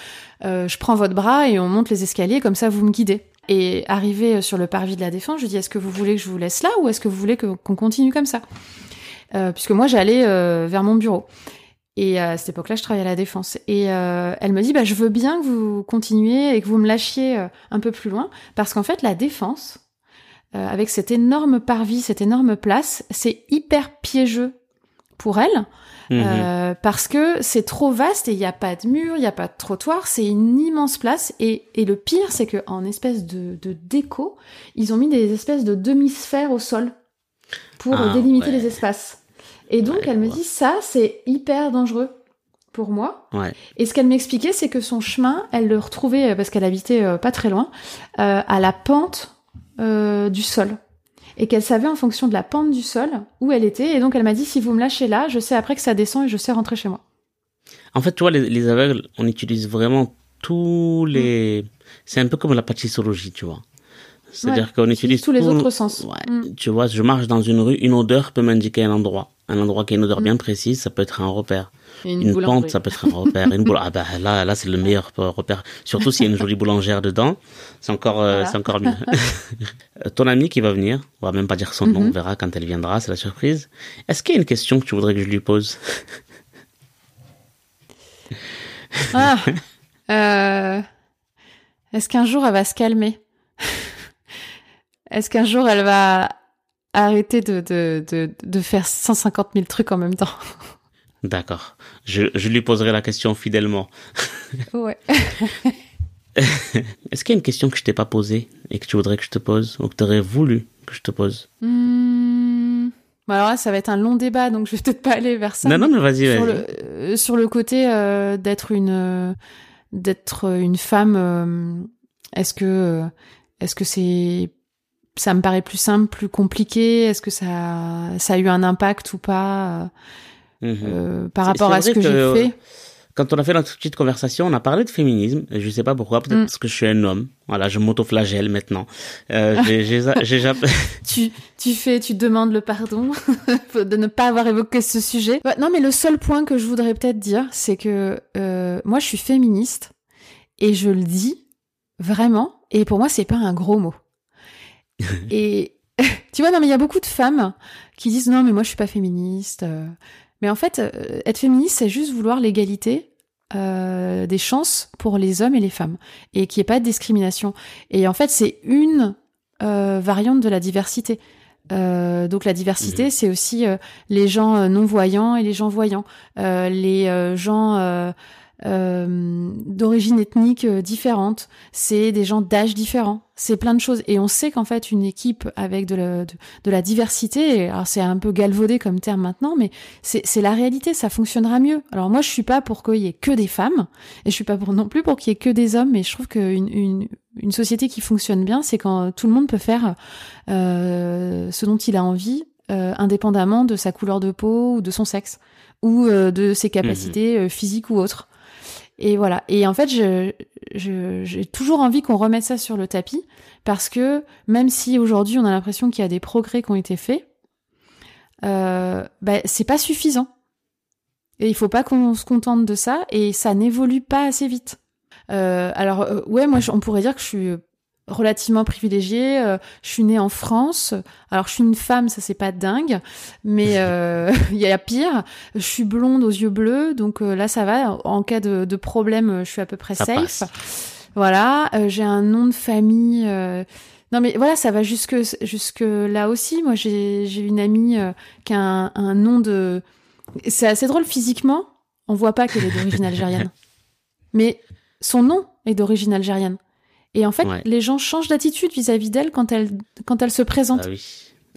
euh, je prends votre bras et on monte les escaliers, comme ça vous me guidez. Et arrivé sur le parvis de la Défense, je lui dis, est-ce que vous voulez que je vous laisse là, ou est-ce que vous voulez qu'on continue comme ça? Puisque moi, j'allais vers mon bureau. Et à cette époque-là, je travaillais à la Défense. Et elle me dit, bah, je veux bien que vous continuiez et que vous me lâchiez un peu plus loin, parce qu'en fait, la Défense, euh, avec cette énorme parvis, cette énorme place, c'est hyper piégeux pour elle. Mhm. Euh, parce que c'est trop vaste et il n'y a pas de mur, il n'y a pas de trottoir, c'est une immense place. Et, et le pire, c'est qu'en espèce de, de, déco, ils ont mis des espèces de demi-sphères au sol pour ah, délimiter les espaces. Et donc, elle me dit, ça, c'est hyper dangereux pour moi. Ouais. Et ce qu'elle m'expliquait, c'est que son chemin, elle le retrouvait, parce qu'elle habitait euh, pas très loin, euh, à la pente euh, du sol. Et qu'elle savait en fonction de la pente du sol où elle était. Et donc elle m'a dit, si vous me lâchez là, je sais après que ça descend et je sais rentrer chez moi. En fait, tu vois, les, aveugles, on utilise vraiment tous les... C'est un peu comme la pâtissologie, tu vois. C'est-à-dire qu'on utilise tous les autres sens. Ouais. Mm. Tu vois, je marche dans une rue, une odeur peut m'indiquer un endroit. Un endroit qui a une odeur mm. bien précise, ça peut être un repère. Une, pente, ça peut être un repère. Une boule... Ah bah là, là c'est le meilleur repère. Surtout s'il y a une jolie boulangère dedans, c'est encore, euh, c'est encore mieux. Ton ami qui va venir, on va même pas dire son nom, on mhm. verra quand elle viendra, c'est la surprise. Est-ce qu'il y a une question que tu voudrais que je lui pose? Ah, euh, est-ce qu'un jour elle va se calmer? Est-ce qu'un jour elle va arrêter de, de, de, de faire 150 000 trucs en même temps D'accord. Je, je lui poserai la question fidèlement. Ouais. Est-ce qu'il y a une question que je t'ai pas posée et que tu voudrais que je te pose ou que tu aurais voulu que je te pose? Hmm. Alors là, ça va être un long débat, donc je vais peut-être pas aller vers ça. Non, non, mais vas-y, vas-y. Sur, le, sur le côté euh, d'être une d'être une femme, euh, est-ce que est-ce que c'est ça me paraît plus simple, plus compliqué? Est-ce que ça ça a eu un impact ou pas Mhm. Euh, par rapport à ce que, j'ai fait? Quand on a fait notre petite conversation, on a parlé de féminisme. Je sais pas pourquoi, peut-être mm. parce que je suis un homme. Voilà, je m'auto-flagelle maintenant. Euh, j'ai, tu, tu fais, tu demandes le pardon de ne pas avoir évoqué ce sujet. non, mais le seul point que je voudrais peut-être dire, c'est que euh, moi, je suis féministe et je le dis vraiment. Et pour moi, c'est pas un gros mot. et tu vois, non, mais il y a beaucoup de femmes qui disent non, mais moi, je suis pas féministe. Euh, mais en fait, euh, être féministe, c'est juste vouloir l'égalité euh, des chances pour les hommes et les femmes, et qu'il n'y ait pas de discrimination. Et en fait, c'est une euh, variante de la diversité. Euh, donc la diversité, mmh. c'est aussi euh, les gens non voyants et les gens voyants, les gens euh, d'origine ethnique euh, différente, c'est des gens d'âge différents, c'est plein de choses. Et on sait qu'en fait, une équipe avec de la, de, la diversité, alors c'est un peu galvaudé comme terme maintenant, mais c'est la réalité, ça fonctionnera mieux. Alors moi, je suis pas pour qu'il y ait que des femmes, et je suis pas pour non plus pour qu'il y ait que des hommes, mais je trouve qu'une une, une société qui fonctionne bien, c'est quand tout le monde peut faire euh, ce dont il a envie, euh, indépendamment de sa couleur de peau ou de son sexe ou euh, de ses capacités mmh. physiques ou autres. Et voilà. Et en fait, j'ai toujours envie qu'on remette ça sur le tapis parce que même si aujourd'hui on a l'impression qu'il y a des progrès qui ont été faits, euh, bah, c'est pas suffisant. Et il faut pas qu'on se contente de ça et ça n'évolue pas assez vite. Euh, alors euh, ouais, moi on pourrait dire que je suis relativement privilégiée. Euh, je suis née en France. Alors je suis une femme, ça c'est pas dingue, mais euh, il y a pire. Je suis blonde aux yeux bleus, donc euh, là ça va. En cas de, de, problème, je suis à peu près safe. Voilà. j'ai un nom de famille. Non mais voilà, ça va jusque jusque là aussi. Moi j'ai j'ai une amie qui a un, un nom de. C'est assez drôle physiquement. On voit pas qu'elle est d'origine algérienne, mais son nom est d'origine algérienne. Et en fait, Ouais. les gens changent d'attitude vis-à-vis d'elle quand elle, quand elle se présente. Ah oui.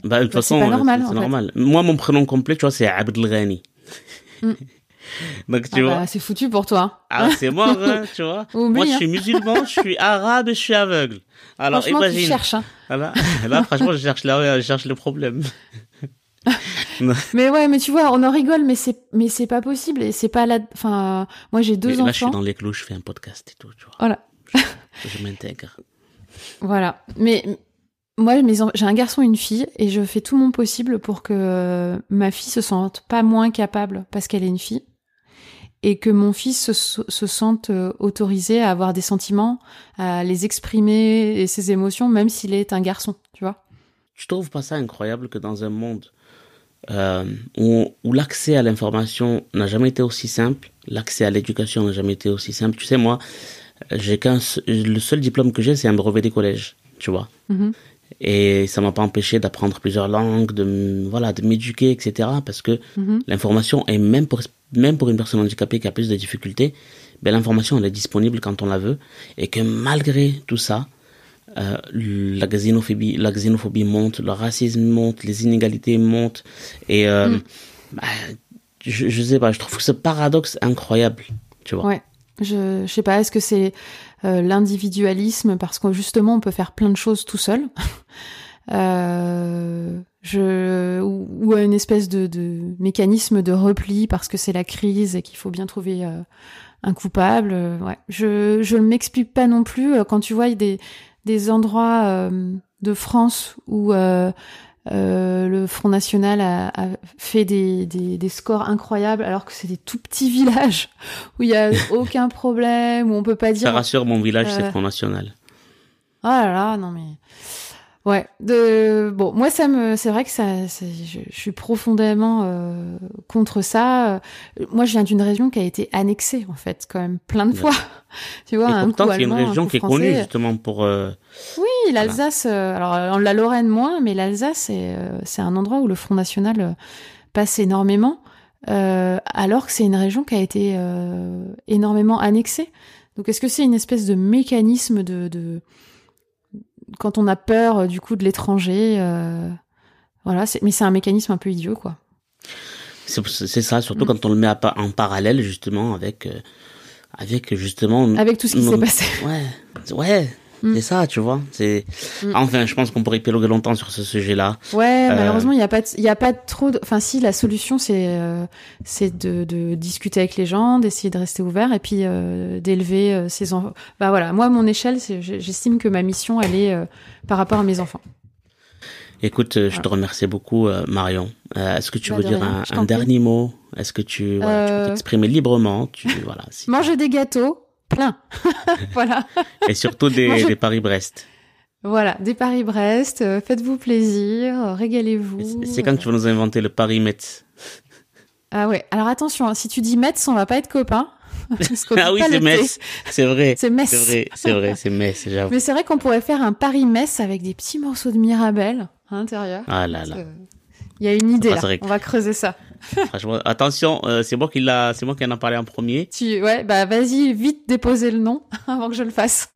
Bah, de toute Bah, c'est façon, pas normal, c'est fait. normal. Moi, mon prénom complet, tu vois, c'est Abdelghani. Mm. Donc, tu Ah vois. bah, c'est foutu pour toi. Ah, c'est mort, hein, tu vois. Oublie, Moi, je hein. suis musulman, je suis arabe et je suis aveugle. Alors, Franchement, tu imagine. cherches. hein. Voilà. Là, franchement, je cherche, là, je cherche le problème. Mais ouais, mais tu vois, on en rigole, mais c'est, mais c'est pas possible et c'est pas la, enfin, moi j'ai deux Mais enfants. là, je suis dans les clous, je fais un podcast et tout, tu vois. Voilà. Je, je m'intègre. Voilà. Mais moi, j'ai un garçon et une fille et je fais tout mon possible pour que ma fille se sente pas moins capable parce qu'elle est une fille et que mon fils se, se sente euh, autorisé à avoir des sentiments, à les exprimer et ses émotions, même s'il est un garçon, tu vois. Tu trouves pas ça incroyable que dans un monde euh, où, où l'accès à l'information n'a jamais été aussi simple, l'accès à l'éducation n'a jamais été aussi simple. Tu sais, moi, j'ai qu'un, le seul diplôme que j'ai, c'est un brevet des collèges, tu vois. Mhm. Et ça m'a pas empêché d'apprendre plusieurs langues, de, voilà, de m'éduquer, etc. Parce que Mhm. l'information est même pour, même pour une personne handicapée qui a plus de difficultés, ben, l'information elle est disponible quand on la veut. Et que malgré tout ça, euh, la xénophobie, la xénophobie monte, le racisme monte, les inégalités montent. Et, euh, Mm. bah, je, je sais pas, je trouve ce paradoxe incroyable, tu vois. Ouais. Je, je sais pas, est-ce que c'est euh, l'individualisme parce que justement on peut faire plein de choses tout seul? Euh, je, ou, ou une espèce de, de mécanisme de repli parce que c'est la crise et qu'il faut bien trouver euh, un coupable. euh, ouais. Je ne m'explique pas non plus euh, quand tu vois des, des endroits euh, de France où euh, le Front National a, a fait des, des, des scores incroyables alors que c'est des tout petits villages où il y a aucun problème, où on peut pas Ça dire rassure mon village, c'est Euh, Front National. Oh là là, non mais ouais. De bon, moi ça me, c'est vrai que ça, je, je suis profondément euh, contre ça. Euh, Moi, je viens d'une région qui a été annexée en fait, quand même plein de Ouais. fois. tu vois, Et un pourtant, coup c'est une un région qui est connue justement pour. euh, Oui, l'Alsace. euh, alors euh, la Lorraine moins, mais l'Alsace, c'est c'est un endroit où le Front National passe énormément, euh, alors que c'est une région qui a été euh, énormément annexée. Donc est-ce que c'est une espèce de mécanisme de, de quand on a peur euh, du coup de l'étranger euh, Voilà, mais c'est un mécanisme un peu idiot, quoi. C'est ça, surtout Mm. quand on le met à en parallèle justement avec, euh, avec justement. Avec tout ce qui s'est passé. Ouais, ouais, Mm. c'est ça, tu vois. C'est. Mm. Enfin, je pense qu'on pourrait épiloguer longtemps sur ce sujet-là. Ouais, Euh, malheureusement, il n'y a pas, il a pas trop. De... Enfin, si la solution, c'est, euh, c'est de, de discuter avec les gens, d'essayer de rester ouvert et puis euh, d'élever euh, ses enfants. Bah voilà, moi, à mon échelle, j'estime que ma mission, elle est euh, par rapport à mes enfants. Écoute, je te remercie beaucoup, Marion. Euh, Est-ce que tu Bah, veux de dire un, dernier mot? Est-ce que tu, voilà, tu peux t'exprimer librement? Tu, voilà, si- Manger des gâteaux, plein. voilà. Et surtout des, Paris-Brest. Voilà, des Paris-Brest, euh, faites-vous plaisir, euh, régalez-vous. C'est- quand tu vas nous inventer le Paris-Metz. Ah ouais, alors attention, hein, si tu dis Metz, on va pas être copains. Ah oui, c'est. Metz. C'est vrai. C'est Metz. C'est vrai, c'est vrai, c'est Metz, j'avoue. Mais c'est vrai qu'on pourrait faire un Paris-Metz avec des petits morceaux de Mirabelle à l'intérieur. Ah là là. Euh, Il y a une idée là. On va creuser ça. Attention, euh, c'est moi qui l'a, c'est moi qui en a parlé en premier. Tu, ouais, bah vas-y, vite déposer le nom avant que je le fasse.